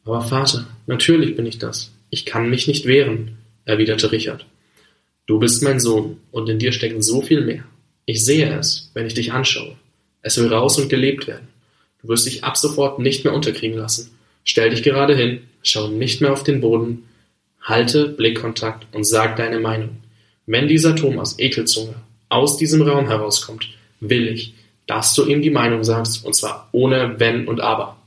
Aber Vater, natürlich bin ich das. Ich kann mich nicht wehren, erwiderte Richard. Du bist mein Sohn, und in dir steckt so viel mehr. Ich sehe es, wenn ich dich anschaue. Es will raus und gelebt werden. Du wirst dich ab sofort nicht mehr unterkriegen lassen. Stell dich gerade hin, schau nicht mehr auf den Boden, halte Blickkontakt und sag deine Meinung. Wenn dieser Thomas Ekelzunge aus diesem Raum herauskommt, will ich, dass du ihm die Meinung sagst, und zwar ohne Wenn und Aber.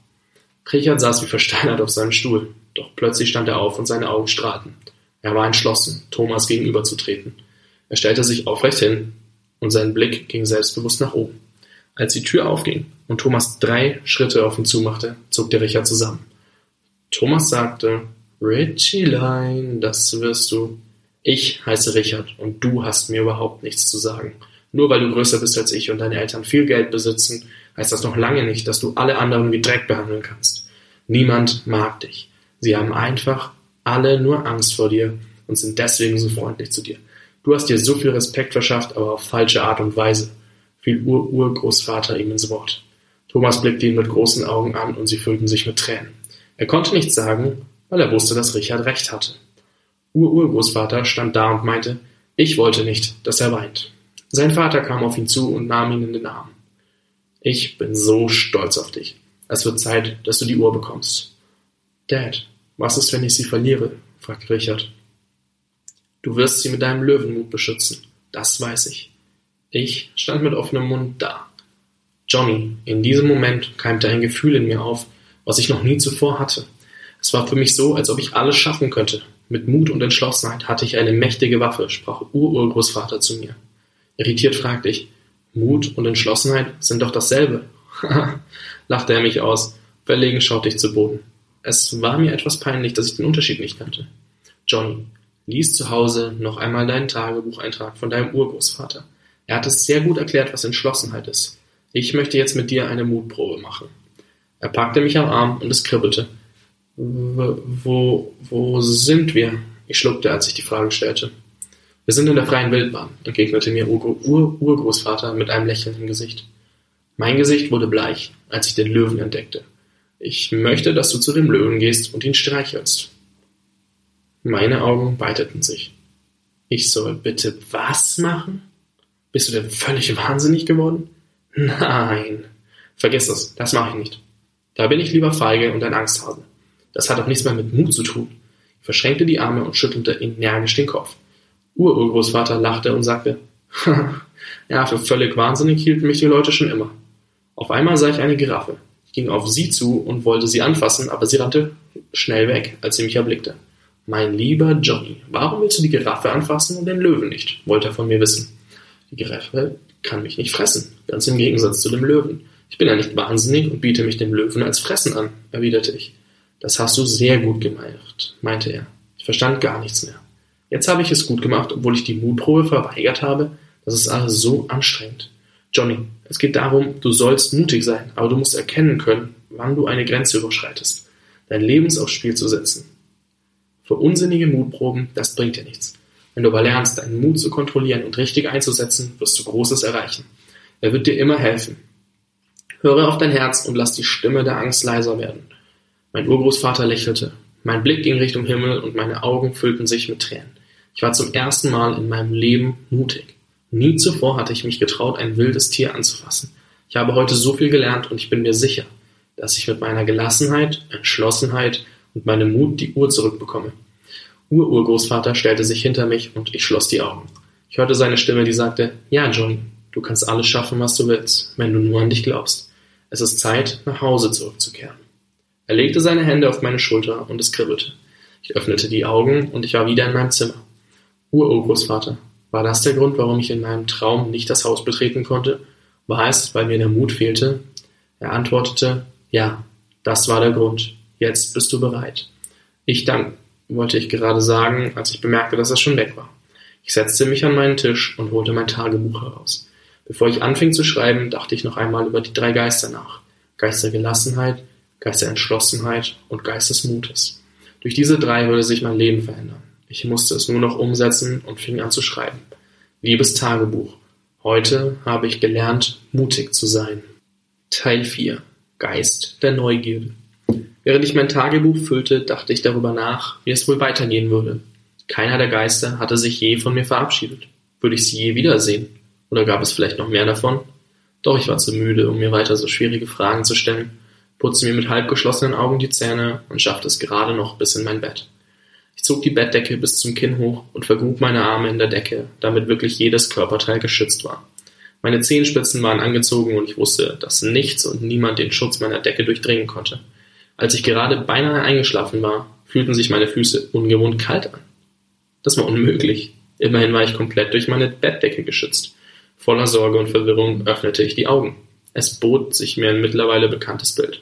Richard saß wie versteinert auf seinem Stuhl, doch plötzlich stand er auf und seine Augen strahlten. Er war entschlossen, Thomas gegenüberzutreten. Er stellte sich aufrecht hin und sein Blick ging selbstbewusst nach oben. Als die Tür aufging und Thomas drei Schritte auf ihn zumachte, zuckte Richard zusammen. Thomas sagte, Richieline, das wirst du. Ich heiße Richard und du hast mir überhaupt nichts zu sagen. Nur weil du größer bist als ich und deine Eltern viel Geld besitzen, heißt das noch lange nicht, dass du alle anderen wie Dreck behandeln kannst. Niemand mag dich. Sie haben einfach alle nur Angst vor dir und sind deswegen so freundlich zu dir. Du hast dir so viel Respekt verschafft, aber auf falsche Art und Weise, fiel Ur-Urgroßvater ihm ins Wort. Thomas blickte ihn mit großen Augen an und sie füllten sich mit Tränen. Er konnte nichts sagen, weil er wusste, dass Richard recht hatte. Ur-Urgroßvater stand da und meinte, ich wollte nicht, dass er weint. Sein Vater kam auf ihn zu und nahm ihn in den Arm. Ich bin so stolz auf dich. Es wird Zeit, dass du die Uhr bekommst. Dad, was ist, wenn ich sie verliere? fragte Richard. Du wirst sie mit deinem Löwenmut beschützen. Das weiß ich. Ich stand mit offenem Mund da. Johnny, in diesem Moment keimte ein Gefühl in mir auf, was ich noch nie zuvor hatte. Es war für mich so, als ob ich alles schaffen könnte. Mit Mut und Entschlossenheit hatte ich eine mächtige Waffe, sprach Ururgroßvater zu mir. Irritiert fragte ich, Mut und Entschlossenheit sind doch dasselbe. lachte er mich aus. Verlegen schaute ich zu Boden. Es war mir etwas peinlich, dass ich den Unterschied nicht kannte. Johnny, lies zu Hause noch einmal deinen Tagebucheintrag von deinem Urgroßvater. Er hat es sehr gut erklärt, was Entschlossenheit ist. Ich möchte jetzt mit dir eine Mutprobe machen. Er packte mich am Arm und es kribbelte. Wo, wo sind wir? Ich schluckte, als ich die Frage stellte. Wir sind in der freien Wildbahn, entgegnete mir Urgroßvater mit einem Lächeln im Gesicht. Mein Gesicht wurde bleich, als ich den Löwen entdeckte. Ich möchte, dass du zu dem Löwen gehst und ihn streichelst. Meine Augen weiteten sich. Ich soll bitte was machen? Bist du denn völlig wahnsinnig geworden? Nein. Vergiss das, das mache ich nicht. Da bin ich lieber feige und ein Angsthase. Das hat doch nichts mehr mit Mut zu tun. Ich verschränkte die Arme und schüttelte energisch den Kopf. Ururgroßvater lachte und sagte, ja, für völlig wahnsinnig hielten mich die Leute schon immer. Auf einmal sah ich eine Giraffe. Ich ging auf sie zu und wollte sie anfassen, aber sie rannte schnell weg, als sie mich erblickte. Mein lieber Johnny, warum willst du die Giraffe anfassen und den Löwen nicht? wollte er von mir wissen. Die Giraffe kann mich nicht fressen, ganz im Gegensatz zu dem Löwen. Ich bin ja nicht wahnsinnig und biete mich dem Löwen als Fressen an, erwiderte ich. Das hast du sehr gut gemacht, meinte er. Ich verstand gar nichts mehr. Jetzt habe ich es gut gemacht, obwohl ich die Mutprobe verweigert habe. Das ist alles so anstrengend. Johnny, es geht darum, du sollst mutig sein, aber du musst erkennen können, wann du eine Grenze überschreitest. Dein Leben aufs Spiel zu setzen. Für unsinnige Mutproben, das bringt dir nichts. Wenn du aber lernst, deinen Mut zu kontrollieren und richtig einzusetzen, wirst du Großes erreichen. Er wird dir immer helfen. Höre auf dein Herz und lass die Stimme der Angst leiser werden. Mein Urgroßvater lächelte. Mein Blick ging Richtung Himmel und meine Augen füllten sich mit Tränen. Ich war zum ersten Mal in meinem Leben mutig. Nie zuvor hatte ich mich getraut, ein wildes Tier anzufassen. Ich habe heute so viel gelernt und ich bin mir sicher, dass ich mit meiner Gelassenheit, Entschlossenheit und meinem Mut die Uhr zurückbekomme. Ururgroßvater stellte sich hinter mich und ich schloss die Augen. Ich hörte seine Stimme, die sagte, ja, Johnny, du kannst alles schaffen, was du willst, wenn du nur an dich glaubst. Es ist Zeit, nach Hause zurückzukehren. Er legte seine Hände auf meine Schulter und es kribbelte. Ich öffnete die Augen und ich war wieder in meinem Zimmer. Ururgroßvater, war das der Grund, warum ich in meinem Traum nicht das Haus betreten konnte? War es, weil mir der Mut fehlte? Er antwortete, ja, das war der Grund. Jetzt bist du bereit. Ich dank, wollte ich gerade sagen, als ich bemerkte, dass er schon weg war. Ich setzte mich an meinen Tisch und holte mein Tagebuch heraus. Bevor ich anfing zu schreiben, dachte ich noch einmal über die drei Geister nach. Geist der Gelassenheit, Geist der Entschlossenheit und Geist des Mutes. Durch diese drei würde sich mein Leben verändern. Ich musste es nur noch umsetzen und fing an zu schreiben. Liebes Tagebuch, heute habe ich gelernt, mutig zu sein. Teil 4 Geist der Neugierde. Während ich mein Tagebuch füllte, dachte ich darüber nach, wie es wohl weitergehen würde. Keiner der Geister hatte sich je von mir verabschiedet. Würde ich sie je wiedersehen? Oder gab es vielleicht noch mehr davon? Doch ich war zu müde, um mir weiter so schwierige Fragen zu stellen, putzte mir mit halb geschlossenen Augen die Zähne und schaffte es gerade noch bis in mein Bett. Ich zog die Bettdecke bis zum Kinn hoch und vergrub meine Arme in der Decke, damit wirklich jedes Körperteil geschützt war. Meine Zehenspitzen waren angezogen und ich wusste, dass nichts und niemand den Schutz meiner Decke durchdringen konnte. Als ich gerade beinahe eingeschlafen war, fühlten sich meine Füße ungewohnt kalt an. Das war unmöglich. Immerhin war ich komplett durch meine Bettdecke geschützt. Voller Sorge und Verwirrung öffnete ich die Augen. Es bot sich mir ein mittlerweile bekanntes Bild.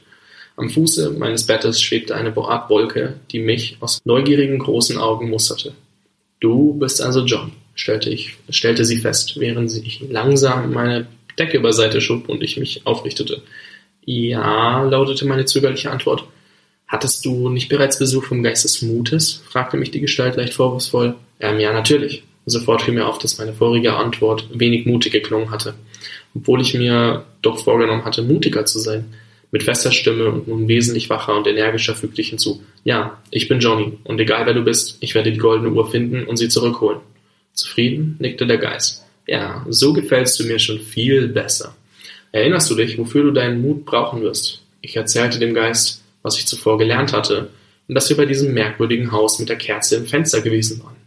Am Fuße meines Bettes schwebte eine Art Wolke, die mich aus neugierigen großen Augen musterte. Du bist also John, stellte, ich, stellte sie fest, während sie langsam meine Decke beiseite schob und ich mich aufrichtete. Ja, lautete meine zögerliche Antwort. Hattest du nicht bereits Besuch vom Geist des Mutes? fragte mich die Gestalt leicht vorwurfsvoll. Ähm, ja, natürlich. Sofort fiel mir auf, dass meine vorige Antwort wenig mutig geklungen hatte, obwohl ich mir doch vorgenommen hatte, mutiger zu sein. Mit fester Stimme und nun wesentlich wacher und energischer fügte ich hinzu. Ja, ich bin Johnny, und egal wer du bist, ich werde die goldene Uhr finden und sie zurückholen. Zufrieden? nickte der Geist. Ja, so gefällst du mir schon viel besser. Erinnerst du dich, wofür du deinen Mut brauchen wirst? Ich erzählte dem Geist, was ich zuvor gelernt hatte, und dass wir bei diesem merkwürdigen Haus mit der Kerze im Fenster gewesen waren.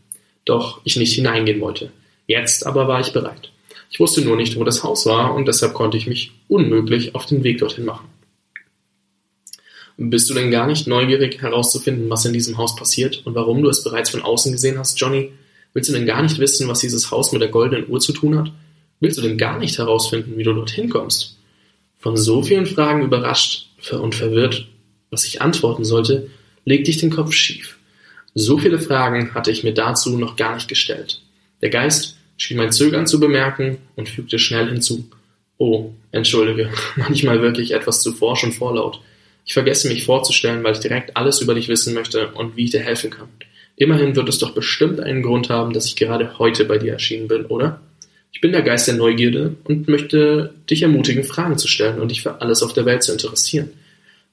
Doch ich nicht hineingehen wollte. Jetzt aber war ich bereit. Ich wusste nur nicht, wo das Haus war, und deshalb konnte ich mich unmöglich auf den Weg dorthin machen. Bist du denn gar nicht neugierig herauszufinden, was in diesem Haus passiert und warum du es bereits von außen gesehen hast, Johnny? Willst du denn gar nicht wissen, was dieses Haus mit der goldenen Uhr zu tun hat? Willst du denn gar nicht herausfinden, wie du dorthin kommst? Von so vielen Fragen überrascht und verwirrt, was ich antworten sollte, legte ich den Kopf schief. So viele Fragen hatte ich mir dazu noch gar nicht gestellt. Der Geist schien mein Zögern zu bemerken und fügte schnell hinzu. Oh, entschuldige, manchmal wirklich etwas zu forsch und vorlaut. Ich vergesse mich vorzustellen, weil ich direkt alles über dich wissen möchte und wie ich dir helfen kann. Immerhin wird es doch bestimmt einen Grund haben, dass ich gerade heute bei dir erschienen bin, oder? Ich bin der Geist der Neugierde und möchte dich ermutigen, Fragen zu stellen und dich für alles auf der Welt zu interessieren.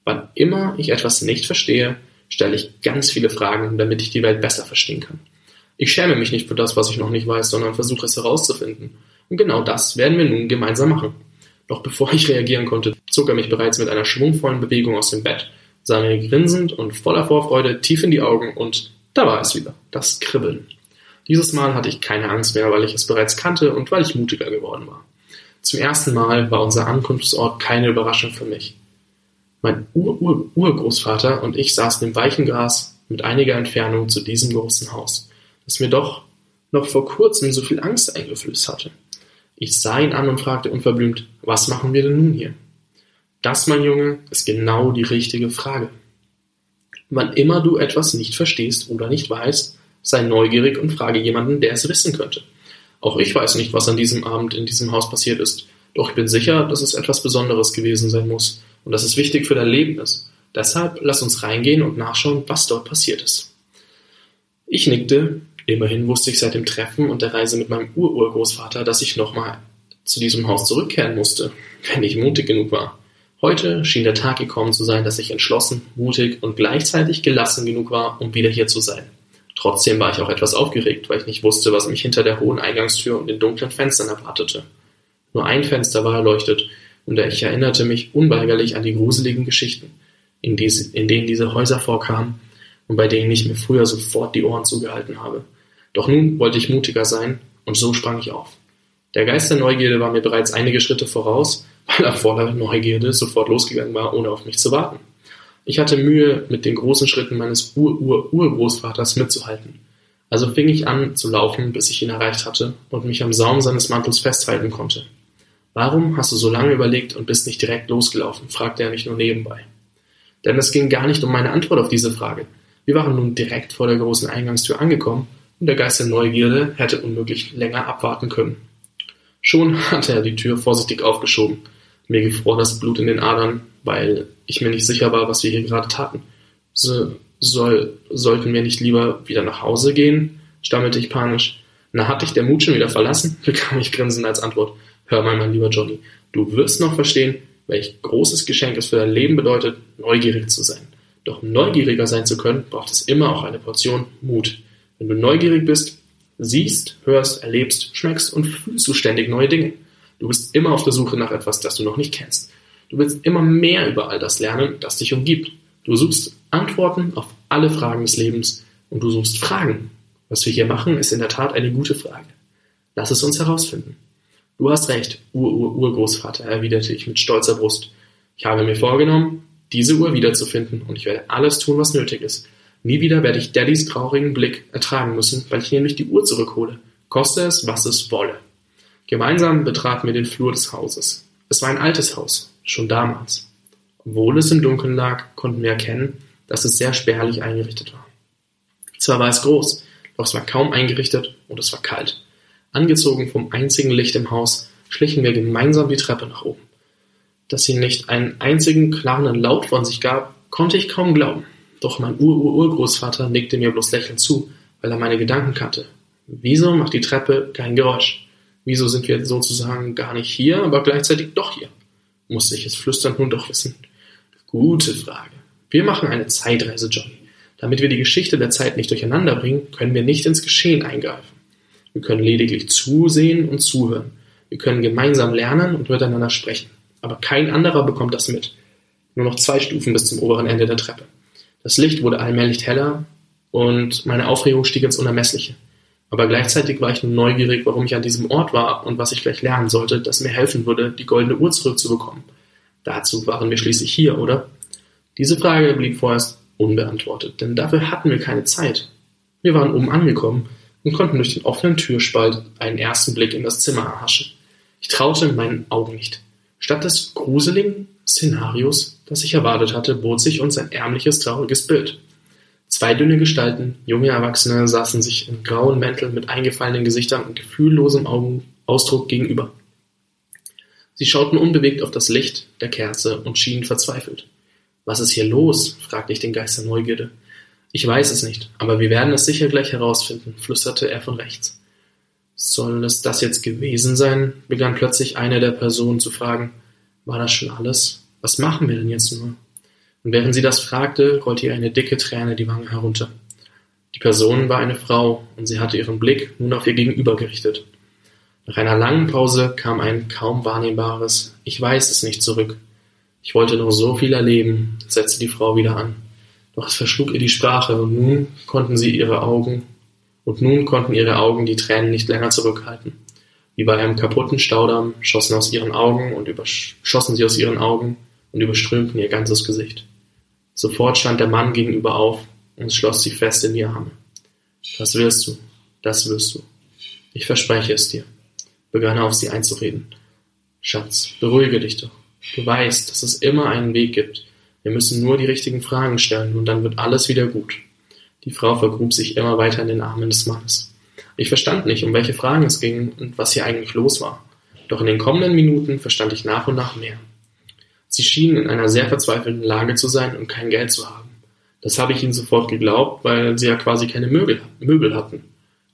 Wann immer ich etwas nicht verstehe, stelle ich ganz viele Fragen, damit ich die Welt besser verstehen kann. Ich schäme mich nicht für das, was ich noch nicht weiß, sondern versuche es herauszufinden. Und genau das werden wir nun gemeinsam machen. Doch bevor ich reagieren konnte, zog er mich bereits mit einer schwungvollen Bewegung aus dem Bett, sah mir grinsend und voller Vorfreude tief in die Augen und da war es wieder, das Kribbeln. Dieses Mal hatte ich keine Angst mehr, weil ich es bereits kannte und weil ich mutiger geworden war. Zum ersten Mal war unser Ankunftsort keine Überraschung für mich. Mein Ur-Ur-Urgroßvater und ich saßen im weichen Gras mit einiger Entfernung zu diesem großen Haus, das mir doch noch vor kurzem so viel Angst eingeflößt hatte. Ich sah ihn an und fragte unverblümt, was machen wir denn nun hier? Das, mein Junge, ist genau die richtige Frage. Wann immer du etwas nicht verstehst oder nicht weißt, sei neugierig und frage jemanden, der es wissen könnte. Auch ich weiß nicht, was an diesem Abend in diesem Haus passiert ist, doch ich bin sicher, dass es etwas Besonderes gewesen sein muss und dass es wichtig für dein Leben ist. Deshalb lass uns reingehen und nachschauen, was dort passiert ist. Ich nickte, immerhin wusste ich seit dem Treffen und der Reise mit meinem Ururgroßvater, dass ich nochmal zu diesem Haus zurückkehren musste, wenn ich mutig genug war. Heute schien der Tag gekommen zu sein, dass ich entschlossen, mutig und gleichzeitig gelassen genug war, um wieder hier zu sein. Trotzdem war ich auch etwas aufgeregt, weil ich nicht wusste, was mich hinter der hohen Eingangstür und den dunklen Fenstern erwartete. Nur ein Fenster war erleuchtet, und ich erinnerte mich unweigerlich an die gruseligen Geschichten, in, diese, in denen diese Häuser vorkamen und bei denen ich mir früher sofort die Ohren zugehalten habe. Doch nun wollte ich mutiger sein, und so sprang ich auf. Der Geist der Neugierde war mir bereits einige Schritte voraus, weil er voller Neugierde sofort losgegangen war, ohne auf mich zu warten. Ich hatte Mühe, mit den großen Schritten meines Ur-Ur-Urgroßvaters mitzuhalten. Also fing ich an zu laufen, bis ich ihn erreicht hatte und mich am Saum seines Mantels festhalten konnte. Warum hast du so lange überlegt und bist nicht direkt losgelaufen? fragte er mich nur nebenbei. Denn es ging gar nicht um meine Antwort auf diese Frage. Wir waren nun direkt vor der großen Eingangstür angekommen und der Geist der Neugierde hätte unmöglich länger abwarten können. Schon hatte er die Tür vorsichtig aufgeschoben. Mir gefror das Blut in den Adern, weil ich mir nicht sicher war, was wir hier gerade taten. So, soll, sollten wir nicht lieber wieder nach Hause gehen? stammelte ich panisch. Na, hat dich der Mut schon wieder verlassen? bekam ich grinsend als Antwort. Hör mal, mein lieber Johnny, du wirst noch verstehen, welch großes Geschenk es für dein Leben bedeutet, neugierig zu sein. Doch um neugieriger sein zu können, braucht es immer auch eine Portion Mut. Wenn du neugierig bist, siehst, hörst, erlebst, schmeckst und fühlst du ständig neue Dinge. Du bist immer auf der Suche nach etwas, das du noch nicht kennst. Du willst immer mehr über all das lernen, das dich umgibt. Du suchst Antworten auf alle Fragen des Lebens und du suchst Fragen. Was wir hier machen, ist in der Tat eine gute Frage. Lass es uns herausfinden. Du hast recht, Ur-Ur-Urgroßvater, erwiderte ich mit stolzer Brust. Ich habe mir vorgenommen, diese Uhr wiederzufinden und ich werde alles tun, was nötig ist, Nie wieder werde ich Daddys traurigen Blick ertragen müssen, weil ich nämlich die Uhr zurückhole, koste es, was es wolle. Gemeinsam betraten wir den Flur des Hauses. Es war ein altes Haus, schon damals. Obwohl es im Dunkeln lag, konnten wir erkennen, dass es sehr spärlich eingerichtet war. Zwar war es groß, doch es war kaum eingerichtet und es war kalt. Angezogen vom einzigen Licht im Haus, schlichen wir gemeinsam die Treppe nach oben. Dass sie nicht einen einzigen klaren Laut von sich gab, konnte ich kaum glauben. Doch mein Ur-Ur-Urgroßvater nickte mir bloß lächelnd zu, weil er meine Gedanken kannte. Wieso macht die Treppe kein Geräusch? Wieso sind wir sozusagen gar nicht hier, aber gleichzeitig doch hier? Musste ich es flüsternd nun doch wissen. Gute Frage. Wir machen eine Zeitreise, Johnny. Damit wir die Geschichte der Zeit nicht durcheinander bringen, können wir nicht ins Geschehen eingreifen. Wir können lediglich zusehen und zuhören. Wir können gemeinsam lernen und miteinander sprechen. Aber kein anderer bekommt das mit. Nur noch zwei Stufen bis zum oberen Ende der Treppe. Das Licht wurde allmählich heller und meine Aufregung stieg ins Unermessliche. Aber gleichzeitig war ich nun neugierig, warum ich an diesem Ort war und was ich gleich lernen sollte, das mir helfen würde, die goldene Uhr zurückzubekommen. Dazu waren wir schließlich hier, oder? Diese Frage blieb vorerst unbeantwortet, denn dafür hatten wir keine Zeit. Wir waren oben angekommen und konnten durch den offenen Türspalt einen ersten Blick in das Zimmer erhaschen. Ich traute meinen Augen nicht. Statt des gruseligen Szenarios, das ich erwartet hatte, bot sich uns ein ärmliches, trauriges Bild. Zwei dünne Gestalten, junge Erwachsene, saßen sich in grauen Mänteln mit eingefallenen Gesichtern und gefühllosem Augenausdruck gegenüber. Sie schauten unbewegt auf das Licht der Kerze und schienen verzweifelt. Was ist hier los? fragte ich den Geist der Neugierde. Ich weiß es nicht, aber wir werden es sicher gleich herausfinden, flüsterte er von rechts. Soll es das jetzt gewesen sein? begann plötzlich eine der Personen zu fragen. War das schon alles? Was machen wir denn jetzt nur? Und während sie das fragte, rollte ihr eine dicke Träne die Wange herunter. Die Person war eine Frau und sie hatte ihren Blick nun auf ihr Gegenüber gerichtet. Nach einer langen Pause kam ein kaum wahrnehmbares Ich weiß es nicht zurück. Ich wollte noch so viel erleben, setzte die Frau wieder an. Doch es verschlug ihr die Sprache und nun konnten sie ihre Augen und nun konnten ihre Augen die Tränen nicht länger zurückhalten. Wie bei einem kaputten Staudamm schossen aus ihren Augen und schossen sie aus ihren Augen und überströmten ihr ganzes Gesicht. Sofort stand der Mann gegenüber auf und schloss sie fest in die Arme. Das wirst du, das wirst du. Ich verspreche es dir, begann er auf sie einzureden. Schatz, beruhige dich doch. Du weißt, dass es immer einen Weg gibt. Wir müssen nur die richtigen Fragen stellen und dann wird alles wieder gut. Die Frau vergrub sich immer weiter in den Armen des Mannes. Ich verstand nicht, um welche Fragen es ging und was hier eigentlich los war. Doch in den kommenden Minuten verstand ich nach und nach mehr. Sie schienen in einer sehr verzweifelten Lage zu sein und kein Geld zu haben. Das habe ich ihnen sofort geglaubt, weil sie ja quasi keine Möbel, Möbel hatten.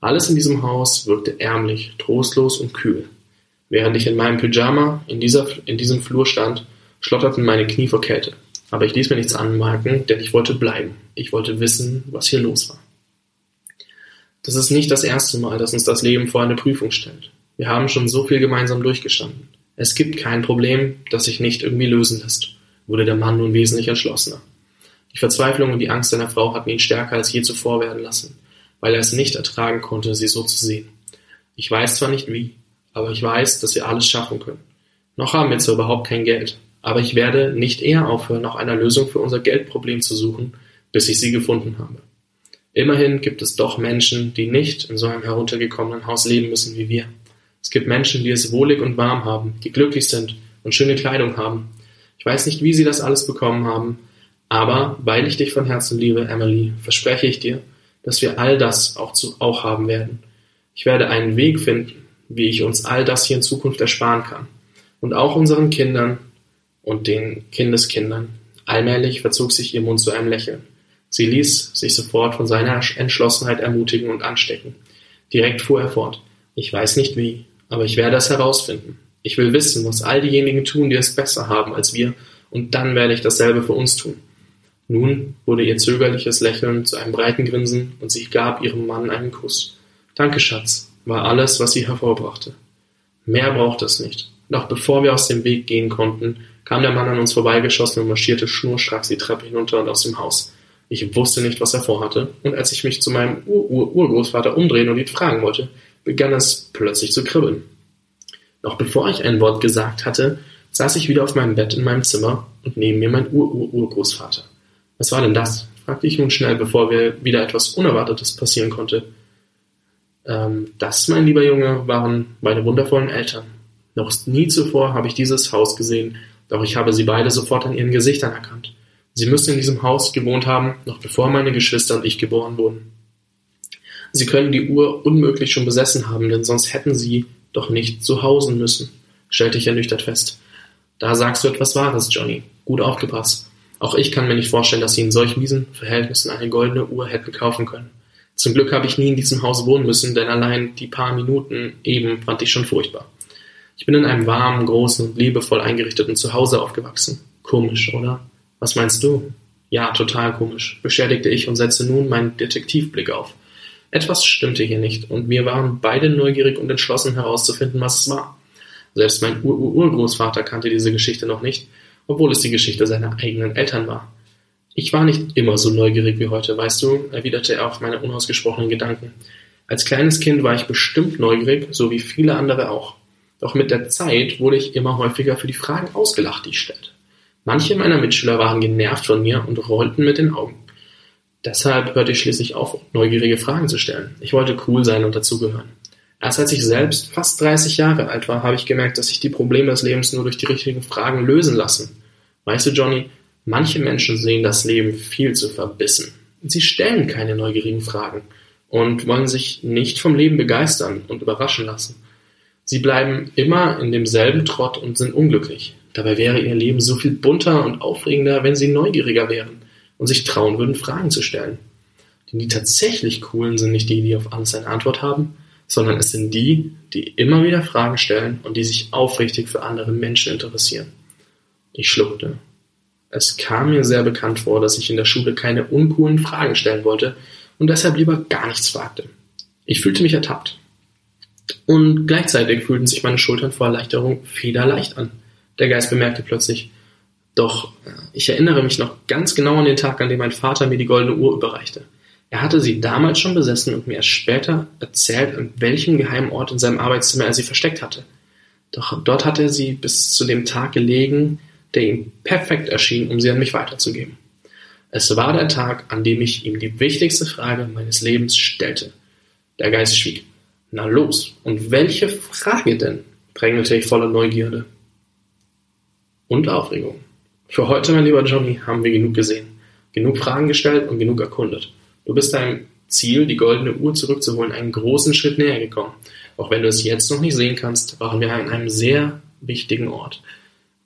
Alles in diesem Haus wirkte ärmlich, trostlos und kühl. Während ich in meinem Pyjama in, dieser, in diesem Flur stand, schlotterten meine Knie vor Kälte. Aber ich ließ mir nichts anmerken, denn ich wollte bleiben. Ich wollte wissen, was hier los war. Das ist nicht das erste Mal, dass uns das Leben vor eine Prüfung stellt. Wir haben schon so viel gemeinsam durchgestanden. Es gibt kein Problem, das sich nicht irgendwie lösen lässt, wurde der Mann nun wesentlich entschlossener. Die Verzweiflung und die Angst seiner Frau hatten ihn stärker als je zuvor werden lassen, weil er es nicht ertragen konnte, sie so zu sehen. Ich weiß zwar nicht wie, aber ich weiß, dass wir alles schaffen können. Noch haben wir zwar überhaupt kein Geld, aber ich werde nicht eher aufhören, nach einer Lösung für unser Geldproblem zu suchen, bis ich sie gefunden habe. Immerhin gibt es doch Menschen, die nicht in so einem heruntergekommenen Haus leben müssen wie wir. Es gibt Menschen, die es wohlig und warm haben, die glücklich sind und schöne Kleidung haben. Ich weiß nicht, wie sie das alles bekommen haben, aber weil ich dich von Herzen liebe, Emily, verspreche ich dir, dass wir all das auch, zu, auch haben werden. Ich werde einen Weg finden, wie ich uns all das hier in Zukunft ersparen kann. Und auch unseren Kindern und den Kindeskindern. Allmählich verzog sich ihr Mund zu einem Lächeln. Sie ließ sich sofort von seiner Entschlossenheit ermutigen und anstecken. Direkt fuhr er fort. Ich weiß nicht wie, aber ich werde es herausfinden. Ich will wissen, was all diejenigen tun, die es besser haben als wir, und dann werde ich dasselbe für uns tun. Nun wurde ihr zögerliches Lächeln zu einem breiten Grinsen und sie gab ihrem Mann einen Kuss. Danke, Schatz, war alles, was sie hervorbrachte. Mehr brauchte es nicht. Doch bevor wir aus dem Weg gehen konnten, kam der Mann an uns vorbeigeschossen und marschierte schnurstracks die Treppe hinunter und aus dem Haus. Ich wusste nicht, was er vorhatte, und als ich mich zu meinem Ur-Ur-Urgroßvater umdrehen und ihn fragen wollte, begann es plötzlich zu kribbeln. Noch bevor ich ein Wort gesagt hatte, saß ich wieder auf meinem Bett in meinem Zimmer und neben mir mein Ur-Ur-Urgroßvater. Was war denn das? fragte ich nun schnell, bevor wir wieder etwas Unerwartetes passieren konnte. Ähm, das, mein lieber Junge, waren meine wundervollen Eltern. Noch nie zuvor habe ich dieses Haus gesehen, doch ich habe sie beide sofort an ihren Gesichtern erkannt. Sie müssen in diesem Haus gewohnt haben, noch bevor meine Geschwister und ich geboren wurden. Sie können die Uhr unmöglich schon besessen haben, denn sonst hätten sie doch nicht zu hausen müssen, stellte ich ernüchtert fest. Da sagst du etwas Wahres, Johnny. Gut aufgepasst. Auch ich kann mir nicht vorstellen, dass sie in solch miesen Verhältnissen eine goldene Uhr hätten kaufen können. Zum Glück habe ich nie in diesem Haus wohnen müssen, denn allein die paar Minuten eben fand ich schon furchtbar. Ich bin in einem warmen, großen liebevoll eingerichteten Zuhause aufgewachsen. Komisch, oder? Was meinst du? Ja, total komisch, beschädigte ich und setzte nun meinen Detektivblick auf. Etwas stimmte hier nicht, und wir waren beide neugierig und entschlossen herauszufinden, was es war. Selbst mein Ur-Urgroßvater kannte diese Geschichte noch nicht, obwohl es die Geschichte seiner eigenen Eltern war. Ich war nicht immer so neugierig wie heute, weißt du, erwiderte er auf meine unausgesprochenen Gedanken. Als kleines Kind war ich bestimmt neugierig, so wie viele andere auch. Doch mit der Zeit wurde ich immer häufiger für die Fragen ausgelacht, die ich stellte. Manche meiner Mitschüler waren genervt von mir und rollten mit den Augen. Deshalb hörte ich schließlich auf, neugierige Fragen zu stellen. Ich wollte cool sein und dazugehören. Erst als ich selbst fast 30 Jahre alt war, habe ich gemerkt, dass sich die Probleme des Lebens nur durch die richtigen Fragen lösen lassen. Weißt du, Johnny, Manche Menschen sehen das Leben viel zu verbissen. Sie stellen keine neugierigen Fragen und wollen sich nicht vom Leben begeistern und überraschen lassen. Sie bleiben immer in demselben Trott und sind unglücklich. Dabei wäre ihr Leben so viel bunter und aufregender, wenn sie neugieriger wären und sich trauen würden, Fragen zu stellen. Denn die tatsächlich coolen sind nicht die, die auf alles eine Antwort haben, sondern es sind die, die immer wieder Fragen stellen und die sich aufrichtig für andere Menschen interessieren. Ich schluckte es kam mir sehr bekannt vor, dass ich in der Schule keine uncoolen Fragen stellen wollte und deshalb lieber gar nichts fragte. Ich fühlte mich ertappt. Und gleichzeitig fühlten sich meine Schultern vor Erleichterung federleicht an. Der Geist bemerkte plötzlich, doch äh, ich erinnere mich noch ganz genau an den Tag, an dem mein Vater mir die goldene Uhr überreichte. Er hatte sie damals schon besessen und mir erst später erzählt, an welchem geheimen Ort in seinem Arbeitszimmer er sie versteckt hatte. Doch dort hatte er sie bis zu dem Tag gelegen, der ihm perfekt erschien, um sie an mich weiterzugeben. Es war der Tag, an dem ich ihm die wichtigste Frage meines Lebens stellte. Der Geist schwieg. Na los, und welche Frage denn? drängelte ich voller Neugierde. und Aufregung. Für heute, mein lieber Johnny, haben wir genug gesehen, genug Fragen gestellt und genug erkundet. Du bist deinem Ziel, die goldene Uhr zurückzuholen, einen großen Schritt näher gekommen. Auch wenn du es jetzt noch nicht sehen kannst, waren wir an einem sehr wichtigen Ort.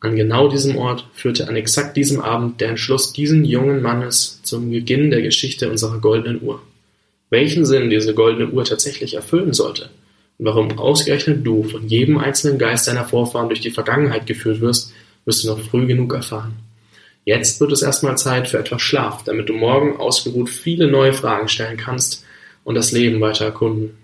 An genau diesem Ort führte an exakt diesem Abend der Entschluss diesen jungen Mannes zum Beginn der Geschichte unserer goldenen Uhr. Welchen Sinn diese goldene Uhr tatsächlich erfüllen sollte und warum ausgerechnet du von jedem einzelnen Geist deiner Vorfahren durch die Vergangenheit geführt wirst, wirst du noch früh genug erfahren. Jetzt wird es erstmal Zeit für etwas Schlaf, damit du morgen ausgeruht viele neue Fragen stellen kannst und das Leben weiter erkunden.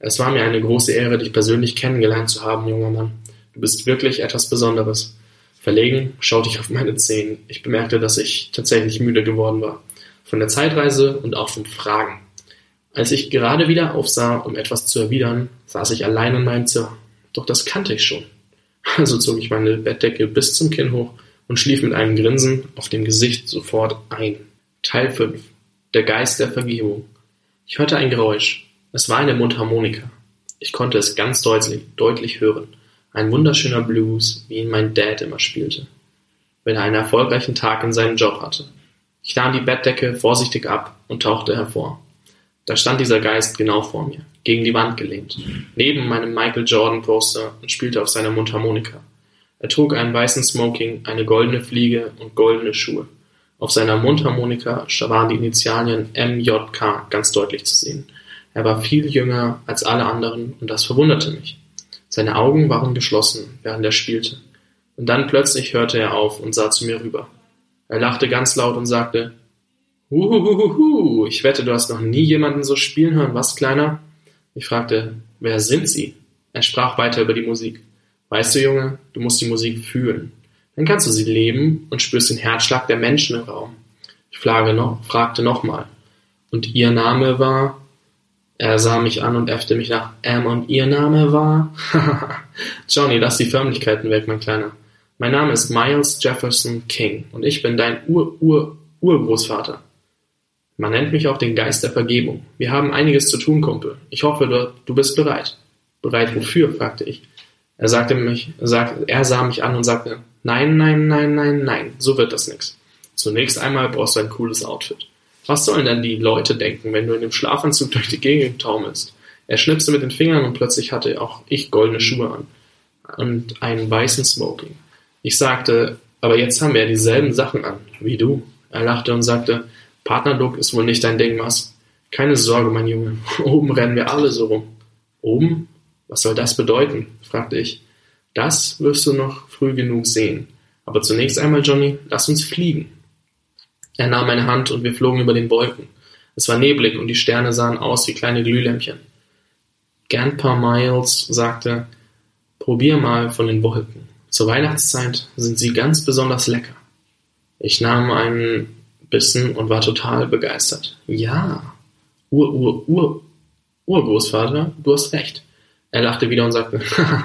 Es war mir eine große Ehre, dich persönlich kennengelernt zu haben, junger Mann. Du bist wirklich etwas Besonderes. Verlegen schaute ich auf meine Zehen. Ich bemerkte, dass ich tatsächlich müde geworden war. Von der Zeitreise und auch von Fragen. Als ich gerade wieder aufsah, um etwas zu erwidern, saß ich allein in meinem Zimmer. Doch das kannte ich schon. Also zog ich meine Bettdecke bis zum Kinn hoch und schlief mit einem Grinsen auf dem Gesicht sofort ein. Teil 5. Der Geist der Vergebung. Ich hörte ein Geräusch. Es war eine Mundharmonika. Ich konnte es ganz deutlich, deutlich hören. Ein wunderschöner Blues, wie ihn mein Dad immer spielte, wenn er einen erfolgreichen Tag in seinem Job hatte. Ich nahm die Bettdecke vorsichtig ab und tauchte hervor. Da stand dieser Geist genau vor mir, gegen die Wand gelehnt, neben meinem Michael Jordan Poster und spielte auf seiner Mundharmonika. Er trug einen weißen Smoking, eine goldene Fliege und goldene Schuhe. Auf seiner Mundharmonika waren die Initialien MJK ganz deutlich zu sehen. Er war viel jünger als alle anderen und das verwunderte mich. Seine Augen waren geschlossen, während er spielte. Und dann plötzlich hörte er auf und sah zu mir rüber. Er lachte ganz laut und sagte, Huhuhuhu, ich wette, du hast noch nie jemanden so spielen hören, was, Kleiner? Ich fragte, wer sind Sie? Er sprach weiter über die Musik. Weißt du, Junge, du musst die Musik fühlen. Dann kannst du sie leben und spürst den Herzschlag der Menschen im Raum. Ich noch, fragte nochmal. Und ihr Name war? Er sah mich an und äffte mich nach. Ähm, und Ihr Name war? Johnny, lass die Förmlichkeiten weg, mein Kleiner. Mein Name ist Miles Jefferson King und ich bin dein Ur-Ur-Urgroßvater. Man nennt mich auch den Geist der Vergebung. Wir haben einiges zu tun, Kumpel. Ich hoffe, du, bist bereit. Bereit wofür? fragte ich. Er sagte mich, sag, er sah mich an und sagte, nein, nein, nein, nein, nein, so wird das nix. Zunächst einmal brauchst du ein cooles Outfit. Was sollen denn die Leute denken, wenn du in dem Schlafanzug durch die Gegend taumelst? Er schnipste mit den Fingern und plötzlich hatte auch ich goldene Schuhe an und einen weißen Smoking. Ich sagte, aber jetzt haben wir dieselben Sachen an, wie du. Er lachte und sagte, Partnerlook ist wohl nicht dein Ding, was? Keine Sorge, mein Junge. Oben rennen wir alle so rum. Oben? Was soll das bedeuten? fragte ich. Das wirst du noch früh genug sehen. Aber zunächst einmal, Johnny, lass uns fliegen. Er nahm meine Hand und wir flogen über den Wolken. Es war neblig und die Sterne sahen aus wie kleine Glühlämpchen. Grandpa Miles sagte, probier mal von den Wolken. Zur Weihnachtszeit sind sie ganz besonders lecker. Ich nahm einen Bissen und war total begeistert. Ja, Ur, Ur, Ur, Urgroßvater, du hast recht. Er lachte wieder und sagte,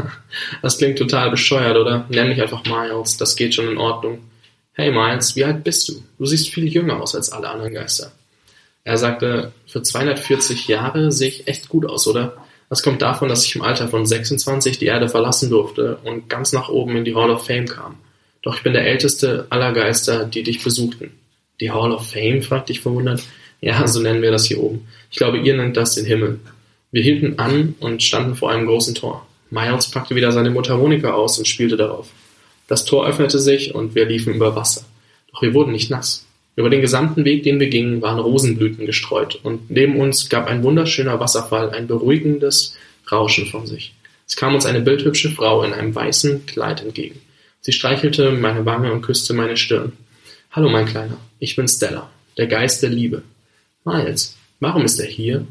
das klingt total bescheuert, oder? Nenn mich einfach Miles, das geht schon in Ordnung. Hey Miles, wie alt bist du? Du siehst viel jünger aus als alle anderen Geister. Er sagte, für 240 Jahre sehe ich echt gut aus, oder? Das kommt davon, dass ich im Alter von 26 die Erde verlassen durfte und ganz nach oben in die Hall of Fame kam. Doch ich bin der älteste aller Geister, die dich besuchten. Die Hall of Fame? fragte ich verwundert. Ja, so nennen wir das hier oben. Ich glaube, ihr nennt das den Himmel. Wir hielten an und standen vor einem großen Tor. Miles packte wieder seine Mundharmonika aus und spielte darauf. Das Tor öffnete sich und wir liefen über Wasser. Doch wir wurden nicht nass. Über den gesamten Weg, den wir gingen, waren Rosenblüten gestreut und neben uns gab ein wunderschöner Wasserfall ein beruhigendes Rauschen von sich. Es kam uns eine bildhübsche Frau in einem weißen Kleid entgegen. Sie streichelte meine Wange und küsste meine Stirn. Hallo, mein Kleiner, ich bin Stella, der Geist der Liebe. Miles, warum ist er hier?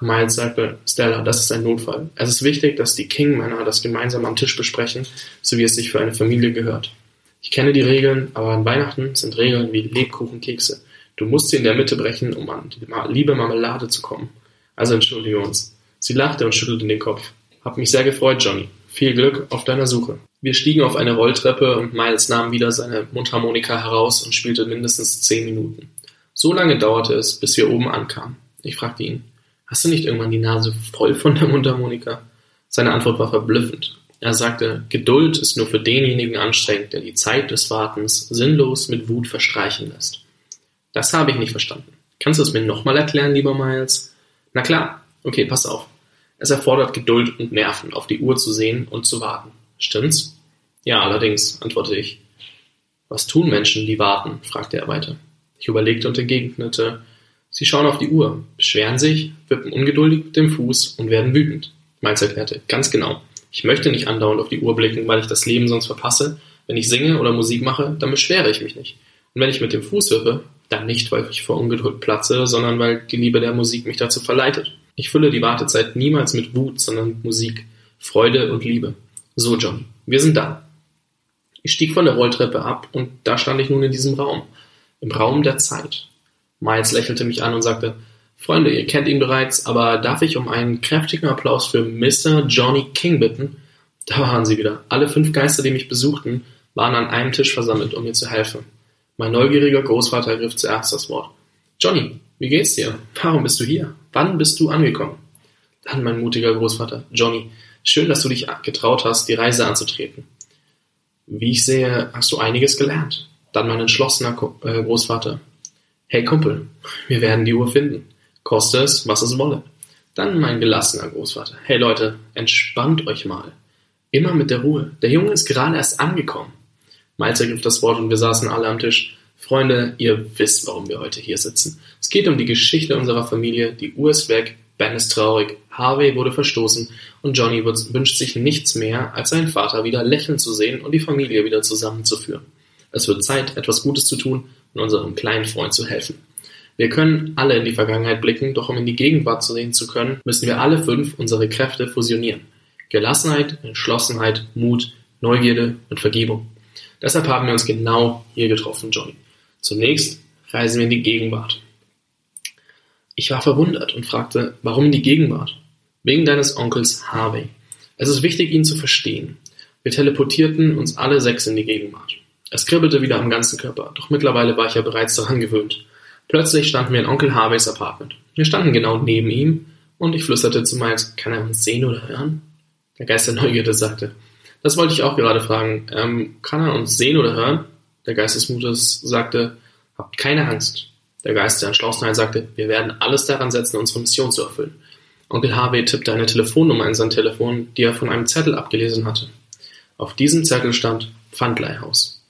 Miles sagte, Stella, das ist ein Notfall. Es ist wichtig, dass die King-Männer das gemeinsam am Tisch besprechen, so wie es sich für eine Familie gehört. Ich kenne die Regeln, aber an Weihnachten sind Regeln wie Lebkuchenkekse. Du musst sie in der Mitte brechen, um an die liebe Marmelade zu kommen. Also entschuldige uns. Sie lachte und schüttelte den Kopf. Hab mich sehr gefreut, Johnny. Viel Glück auf deiner Suche. Wir stiegen auf eine Rolltreppe und Miles nahm wieder seine Mundharmonika heraus und spielte mindestens zehn Minuten. So lange dauerte es, bis wir oben ankamen. Ich fragte ihn, Hast du nicht irgendwann die Nase voll von der Mundharmonika? Seine Antwort war verblüffend. Er sagte, Geduld ist nur für denjenigen anstrengend, der die Zeit des Wartens sinnlos mit Wut verstreichen lässt. Das habe ich nicht verstanden. Kannst du es mir nochmal erklären, lieber Miles? Na klar. Okay, pass auf. Es erfordert Geduld und Nerven, auf die Uhr zu sehen und zu warten. Stimmt's? Ja, allerdings, antwortete ich. Was tun Menschen, die warten? fragte er weiter. Ich überlegte und entgegnete, sie schauen auf die Uhr, beschweren sich, wippen ungeduldig mit dem Fuß und werden wütend. Miles erklärte, ganz genau. Ich möchte nicht andauernd auf die Uhr blicken, weil ich das Leben sonst verpasse. Wenn ich singe oder Musik mache, dann beschwere ich mich nicht. Und wenn ich mit dem Fuß wippe, dann nicht, weil ich vor Ungeduld platze, sondern weil die Liebe der Musik mich dazu verleitet. Ich fülle die Wartezeit niemals mit Wut, sondern mit Musik, Freude und Liebe. So, John, wir sind da. Ich stieg von der Rolltreppe ab und da stand ich nun in diesem Raum. Im Raum der Zeit. Miles lächelte mich an und sagte, Freunde, ihr kennt ihn bereits, aber darf ich um einen kräftigen Applaus für Mr. Johnny King bitten? Da waren sie wieder. Alle fünf Geister, die mich besuchten, waren an einem Tisch versammelt, um mir zu helfen. Mein neugieriger Großvater griff zuerst das Wort. Johnny, wie geht's dir? Warum bist du hier? Wann bist du angekommen? Dann mein mutiger Großvater. Johnny, schön, dass du dich getraut hast, die Reise anzutreten. Wie ich sehe, hast du einiges gelernt. Dann mein entschlossener äh, Großvater. Hey Kumpel, wir werden die Uhr finden. Koste es, was es wolle. Dann mein gelassener Großvater. Hey Leute, entspannt euch mal. Immer mit der Ruhe. Der Junge ist gerade erst angekommen. Miles ergriff das Wort und wir saßen alle am Tisch. Freunde, ihr wisst, warum wir heute hier sitzen. Es geht um die Geschichte unserer Familie. Die Uhr ist weg, Ben ist traurig, Harvey wurde verstoßen und Johnny wünscht sich nichts mehr, als seinen Vater wieder lächeln zu sehen und die Familie wieder zusammenzuführen. Es wird Zeit, etwas Gutes zu tun und unserem kleinen Freund zu helfen. Wir können alle in die Vergangenheit blicken, doch um in die Gegenwart zu sehen zu können, müssen wir alle fünf unsere Kräfte fusionieren. Gelassenheit, Entschlossenheit, Mut, Neugierde und Vergebung. Deshalb haben wir uns genau hier getroffen, Johnny. Zunächst reisen wir in die Gegenwart. Ich war verwundert und fragte, warum in die Gegenwart? Wegen deines Onkels Harvey. Es ist wichtig, ihn zu verstehen. Wir teleportierten uns alle sechs in die Gegenwart. Es kribbelte wieder am ganzen Körper, doch mittlerweile war ich ja bereits daran gewöhnt. Plötzlich standen wir in Onkel Harveys Apartment. Wir standen genau neben ihm und ich flüsterte zu Miles, kann er uns sehen oder hören? Der Geist der Neugierde sagte, das wollte ich auch gerade fragen, ähm, kann er uns sehen oder hören? Der Geist des Mutes sagte, habt keine Angst. Der Geist der Entschlossenheit sagte, wir werden alles daran setzen, unsere Mission zu erfüllen. Onkel Harvey tippte eine Telefonnummer in sein Telefon, die er von einem Zettel abgelesen hatte. Auf diesem Zettel stand Pfandleihhaus.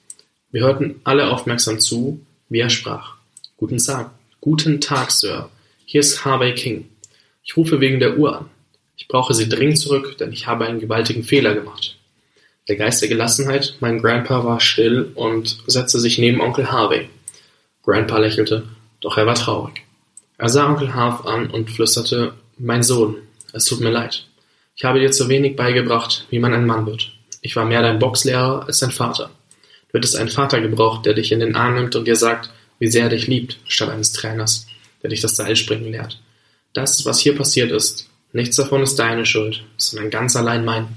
Wir hörten alle aufmerksam zu, wie er sprach. Guten Tag, guten Tag, Sir. Hier ist Harvey King. Ich rufe wegen der Uhr an. Ich brauche sie dringend zurück, denn ich habe einen gewaltigen Fehler gemacht. Der Geist der Gelassenheit, mein Grandpa war still und setzte sich neben Onkel Harvey. Grandpa lächelte, doch er war traurig. Er sah Onkel Harv an und flüsterte, mein Sohn, es tut mir leid. Ich habe dir zu wenig beigebracht, wie man ein Mann wird. Ich war mehr dein Boxlehrer als dein Vater. Du hättest einen Vater gebraucht, der dich in den Arm nimmt und dir sagt, wie sehr er dich liebt, statt eines Trainers, der dich das Seilspringen lehrt. Das, was hier passiert ist, nichts davon ist deine Schuld, sondern ganz allein mein.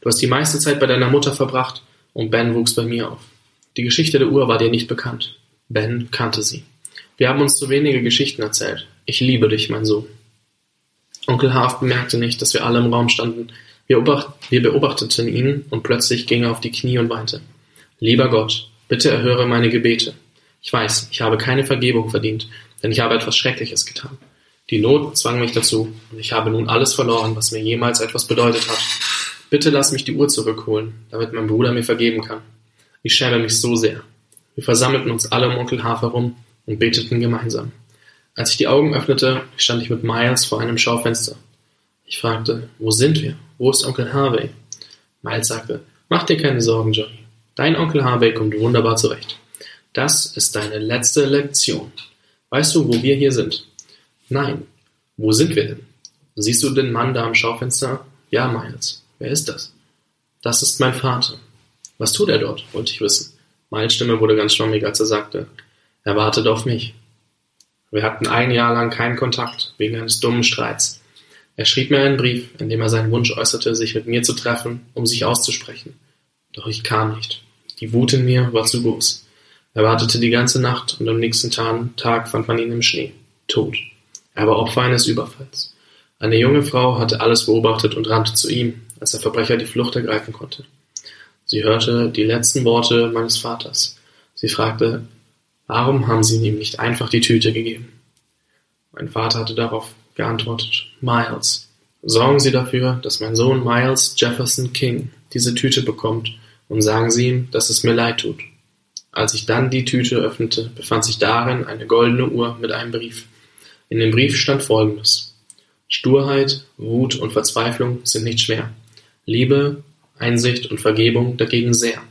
Du hast die meiste Zeit bei deiner Mutter verbracht und Ben wuchs bei mir auf. Die Geschichte der Uhr war dir nicht bekannt. Ben kannte sie. Wir haben uns zu wenige Geschichten erzählt. Ich liebe dich, mein Sohn. Onkel Half bemerkte nicht, dass wir alle im Raum standen. Wir, beobachteten ihn und plötzlich ging er auf die Knie und weinte. Lieber Gott, bitte erhöre meine Gebete. Ich weiß, ich habe keine Vergebung verdient, denn ich habe etwas Schreckliches getan. Die Not zwang mich dazu, und ich habe nun alles verloren, was mir jemals etwas bedeutet hat. Bitte lass mich die Uhr zurückholen, damit mein Bruder mir vergeben kann. Ich schäme mich so sehr. Wir versammelten uns alle um Onkel Half herum und beteten gemeinsam. Als ich die Augen öffnete, stand ich mit Miles vor einem Schaufenster. Ich fragte, wo sind wir? Wo ist Onkel Harvey? Miles sagte, mach dir keine Sorgen, Johnny. Dein Onkel Harvey kommt wunderbar zurecht. Das ist deine letzte Lektion. Weißt du, wo wir hier sind? Nein. Wo sind wir denn? Siehst du den Mann da am Schaufenster? Ja, Miles. Wer ist das? Das ist mein Vater. Was tut er dort? wollte ich wissen. Miles Stimme wurde ganz schwammig, als er sagte, er wartet auf mich. Wir hatten ein Jahr lang keinen Kontakt, wegen eines dummen Streits. Er schrieb mir einen Brief, in dem er seinen Wunsch äußerte, sich mit mir zu treffen, um sich auszusprechen. Doch ich kam nicht. Die Wut in mir war zu groß. Er wartete die ganze Nacht und am nächsten Tag fand man ihn im Schnee, tot. Er war Opfer eines Überfalls. Eine junge Frau hatte alles beobachtet und rannte zu ihm. als der Verbrecher die Flucht ergreifen konnte. Sie hörte die letzten Worte meines Vaters. Sie fragte, warum haben Sie ihm nicht einfach die Tüte gegeben? Mein Vater hatte darauf geantwortet, Miles, sorgen Sie dafür, dass mein Sohn Miles Jefferson King diese Tüte bekommt und sagen Sie ihm, dass es mir leid tut. Als ich dann die Tüte öffnete, befand sich darin eine goldene Uhr mit einem Brief. In dem Brief stand folgendes. Sturheit, Wut und Verzweiflung sind nicht schwer. Liebe, Einsicht und Vergebung dagegen sehr.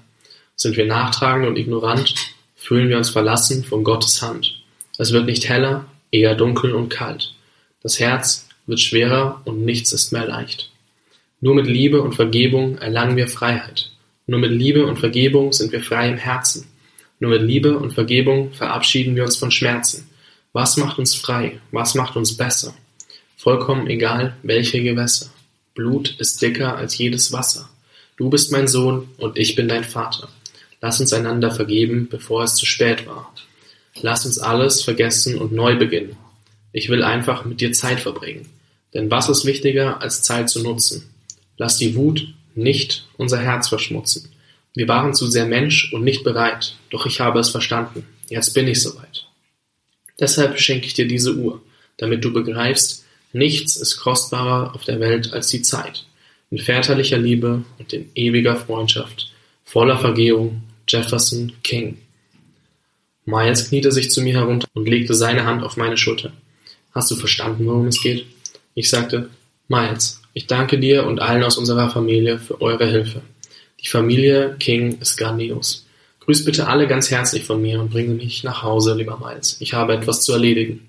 Sind wir nachtragend und ignorant, fühlen wir uns verlassen von Gottes Hand. Es wird nicht heller, eher dunkel und kalt. Das Herz wird schwerer und nichts ist mehr leicht. Nur mit Liebe und Vergebung erlangen wir Freiheit. Nur mit Liebe und Vergebung sind wir frei im Herzen. Nur mit Liebe und Vergebung verabschieden wir uns von Schmerzen. Was macht uns frei? Was macht uns besser? Vollkommen egal, welche Gewässer. Blut ist dicker als jedes Wasser. Du bist mein Sohn und ich bin dein Vater. Lass uns einander vergeben, bevor es zu spät war. Lass uns alles vergessen und neu beginnen. Ich will einfach mit dir Zeit verbringen. Denn was ist wichtiger, als Zeit zu nutzen? Lass die Wut nicht unser Herz verschmutzen. Wir waren zu sehr Mensch und nicht bereit, doch ich habe es verstanden. Jetzt bin ich soweit. Deshalb schenke ich dir diese Uhr, damit du begreifst, nichts ist kostbarer auf der Welt als die Zeit in väterlicher Liebe und in ewiger Freundschaft, voller Vergehung, Jefferson King. Miles kniete sich zu mir herunter und legte seine Hand auf meine Schulter. Hast du verstanden, worum es geht? Ich sagte, Miles, ich danke dir und allen aus unserer Familie für eure Hilfe. Die Familie King ist grandios. Grüß bitte alle ganz herzlich von mir und bringe mich nach Hause, lieber Miles. Ich habe etwas zu erledigen.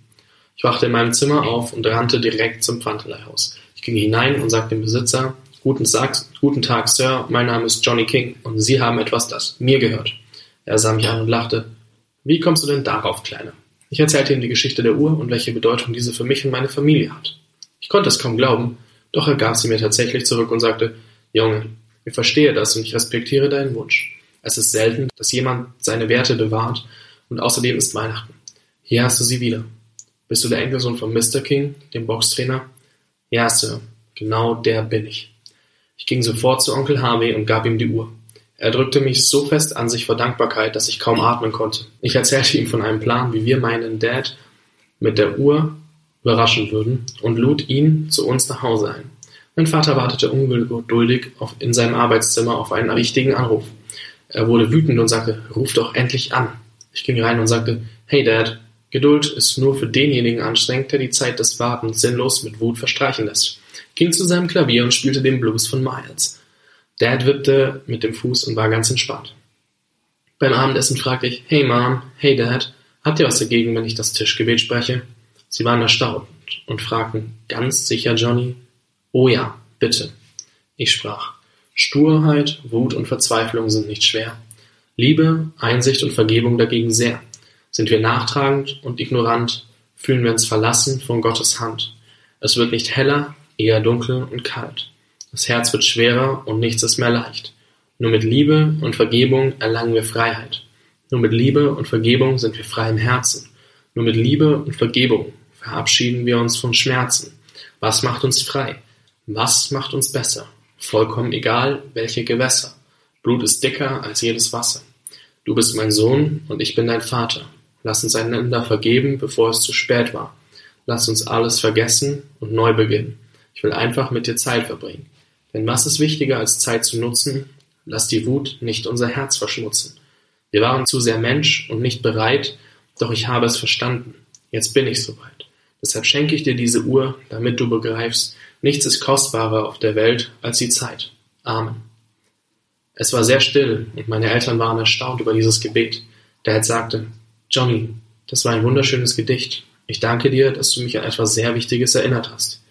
Ich wachte in meinem Zimmer auf und rannte direkt zum Pfandleihhaus. Ich ging hinein und sagte dem Besitzer, Guten Tag, guten Tag, Sir, mein Name ist Johnny King und Sie haben etwas, das mir gehört. Er sah mich an und lachte. Wie kommst du denn darauf, Kleiner? Ich erzählte ihm die Geschichte der Uhr und welche Bedeutung diese für mich und meine Familie hat. Ich konnte es kaum glauben, doch er gab sie mir tatsächlich zurück und sagte, Junge, ich verstehe das und ich respektiere deinen Wunsch. Es ist selten, dass jemand seine Werte bewahrt und außerdem ist Weihnachten. Hier hast du sie wieder. Bist du der Enkelsohn von Mr. King, dem Boxtrainer? Ja, Sir, genau der bin ich. Ich ging sofort zu Onkel Harvey und gab ihm die Uhr. Er drückte mich so fest an sich vor Dankbarkeit, dass ich kaum atmen konnte. Ich erzählte ihm von einem Plan, wie wir meinen Dad mit der Uhr überraschen würden und lud ihn zu uns nach Hause ein. Mein Vater wartete ungeduldig in seinem Arbeitszimmer auf einen wichtigen Anruf. Er wurde wütend und sagte, ruf doch endlich an. Ich ging rein und sagte, hey Dad, Geduld ist nur für denjenigen anstrengend, der die Zeit des Wartens sinnlos mit Wut verstreichen lässt ging zu seinem Klavier und spielte den Blues von Miles. Dad wippte mit dem Fuß und war ganz entspannt. Beim Abendessen fragte ich, hey Mom, hey Dad, habt ihr was dagegen, wenn ich das Tischgebet spreche? Sie waren erstaunt und fragten, ganz sicher, Johnny? Oh ja, bitte. Ich sprach, Sturheit, Wut und Verzweiflung sind nicht schwer. Liebe, Einsicht und Vergebung dagegen sehr. Sind wir nachtragend und ignorant, fühlen wir uns verlassen von Gottes Hand. Es wird nicht heller, eher dunkel und kalt. Das Herz wird schwerer und nichts ist mehr leicht. Nur mit Liebe und Vergebung erlangen wir Freiheit. Nur mit Liebe und Vergebung sind wir frei im Herzen. Nur mit Liebe und Vergebung verabschieden wir uns von Schmerzen. Was macht uns frei? Was macht uns besser? Vollkommen egal, welche Gewässer. Blut ist dicker als jedes Wasser. Du bist mein Sohn und ich bin dein Vater. Lass uns einander vergeben, bevor es zu spät war. Lass uns alles vergessen und neu beginnen. Ich will einfach mit dir Zeit verbringen. Denn was ist wichtiger als Zeit zu nutzen? Lass die Wut nicht unser Herz verschmutzen. Wir waren zu sehr Mensch und nicht bereit, doch ich habe es verstanden. Jetzt bin ich soweit. Deshalb schenke ich dir diese Uhr, damit du begreifst, nichts ist kostbarer auf der Welt als die Zeit. Amen. Es war sehr still und meine Eltern waren erstaunt über dieses Gebet. Dad sagte, Johnny, das war ein wunderschönes Gedicht. Ich danke dir, dass du mich an etwas sehr Wichtiges erinnert hast.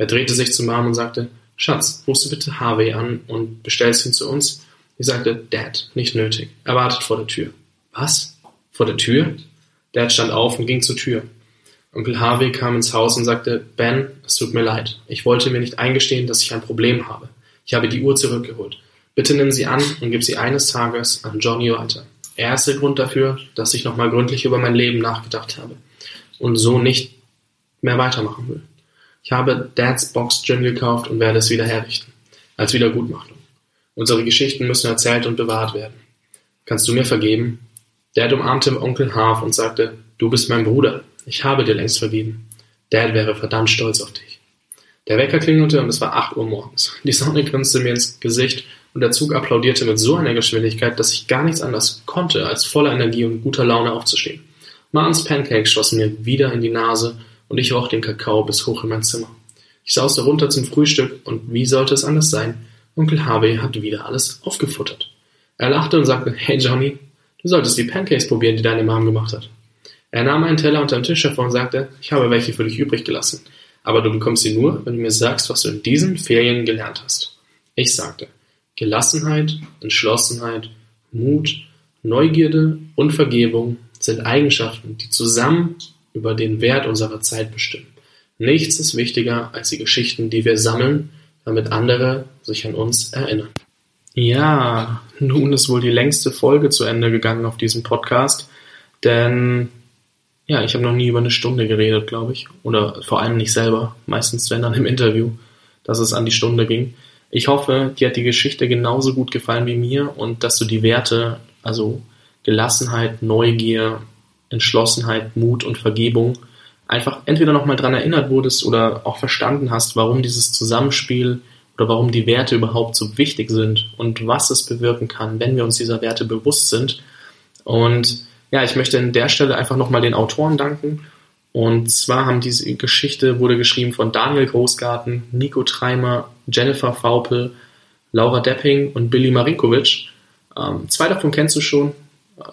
Er drehte sich zu Mom und sagte, Schatz, rufst du bitte Harvey an und bestellst ihn zu uns? Ich sagte, Dad, nicht nötig. Er wartet vor der Tür. Was? Vor der Tür? Dad stand auf und ging zur Tür. Onkel Harvey kam ins Haus und sagte, Ben, es tut mir leid. Ich wollte mir nicht eingestehen, dass ich ein Problem habe. Ich habe die Uhr zurückgeholt. Bitte nimm sie an und gib sie eines Tages an Johnny weiter. Er ist der Grund dafür, dass ich nochmal gründlich über mein Leben nachgedacht habe und so nicht mehr weitermachen will. Ich habe Dads Box Gin gekauft und werde es wieder herrichten. als Wiedergutmachung. Unsere Geschichten müssen erzählt und bewahrt werden. Kannst du mir vergeben? Dad umarmte Onkel Harv und sagte, du bist mein Bruder. Ich habe dir längst vergeben. Dad wäre verdammt stolz auf dich. Der Wecker klingelte und es war acht Uhr morgens. Die Sonne grinste mir ins Gesicht und der Zug applaudierte mit so einer Geschwindigkeit, dass ich gar nichts anderes konnte, als voller Energie und guter Laune aufzustehen. Martins Pancakes schossen mir wieder in die Nase und ich roch den Kakao bis hoch in mein Zimmer. Ich sauste runter zum Frühstück und wie sollte es anders sein? Onkel Harvey hat wieder alles aufgefuttert. Er lachte und sagte, hey Johnny, du solltest die Pancakes probieren, die deine Mom gemacht hat. Er nahm einen Teller unter den Tisch hervor und sagte, ich habe welche für dich übrig gelassen, aber du bekommst sie nur, wenn du mir sagst, was du in diesen Ferien gelernt hast. Ich sagte, Gelassenheit, Entschlossenheit, Mut, Neugierde und Vergebung sind Eigenschaften, die zusammen über den Wert unserer Zeit bestimmen. Nichts ist wichtiger als die Geschichten, die wir sammeln, damit andere sich an uns erinnern. Ja, nun ist wohl die längste Folge zu Ende gegangen auf diesem Podcast, denn ja, ich habe noch nie über eine Stunde geredet, glaube ich, oder vor allem nicht selber, meistens wenn dann im Interview, dass es an die Stunde ging. Ich hoffe, dir hat die Geschichte genauso gut gefallen wie mir und dass du die Werte, also Gelassenheit, Neugier, Entschlossenheit, Mut und Vergebung einfach entweder nochmal dran erinnert wurdest oder auch verstanden hast, warum dieses Zusammenspiel oder warum die Werte überhaupt so wichtig sind und was es bewirken kann, wenn wir uns dieser Werte bewusst sind. Und ja, ich möchte an der Stelle einfach nochmal den Autoren danken. Und zwar haben diese Geschichte wurde geschrieben von Daniel Großgarten, Nico Treimer, Jennifer Faupel, Laura Depping und Billy Marinkovic. Ähm, zwei davon kennst du schon.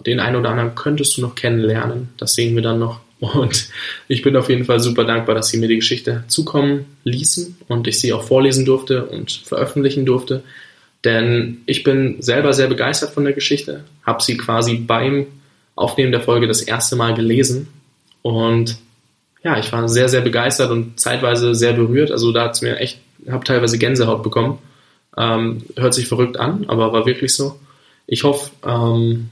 Den einen oder anderen könntest du noch kennenlernen. Das sehen wir dann noch. Und ich bin auf jeden Fall super dankbar, dass sie mir die Geschichte zukommen ließen und ich sie auch vorlesen durfte und veröffentlichen durfte. Denn ich bin selber sehr begeistert von der Geschichte, habe sie quasi beim Aufnehmen der Folge das erste Mal gelesen und ja, ich war sehr, sehr begeistert und zeitweise sehr berührt. Also da hat es mir echt, habe teilweise Gänsehaut bekommen. Ähm, hört sich verrückt an, aber war wirklich so. Ich hoffe, ähm,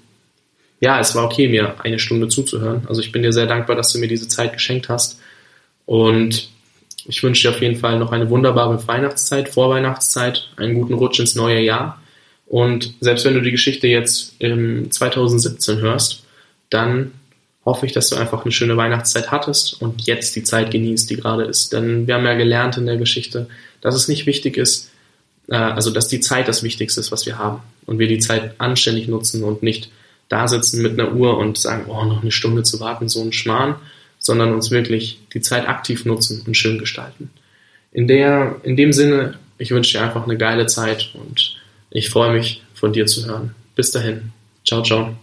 ja, es war okay, mir eine Stunde zuzuhören. Also ich bin dir sehr dankbar, dass du mir diese Zeit geschenkt hast. Und ich wünsche dir auf jeden Fall noch eine wunderbare Weihnachtszeit, Vorweihnachtszeit, einen guten Rutsch ins neue Jahr. Und selbst wenn du die Geschichte jetzt im 2017 hörst, dann hoffe ich, dass du einfach eine schöne Weihnachtszeit hattest und jetzt die Zeit genießt, die gerade ist. Denn wir haben ja gelernt in der Geschichte, dass es nicht wichtig ist, äh, also dass die Zeit das Wichtigste ist, was wir haben. Und wir die Zeit anständig nutzen und nicht da sitzen mit einer Uhr und sagen, oh, noch eine Stunde zu warten, so ein Schmarrn, sondern uns wirklich die Zeit aktiv nutzen und schön gestalten. In, der, in dem Sinne, ich wünsche dir einfach eine geile Zeit und ich freue mich, von dir zu hören. Bis dahin. Ciao, ciao.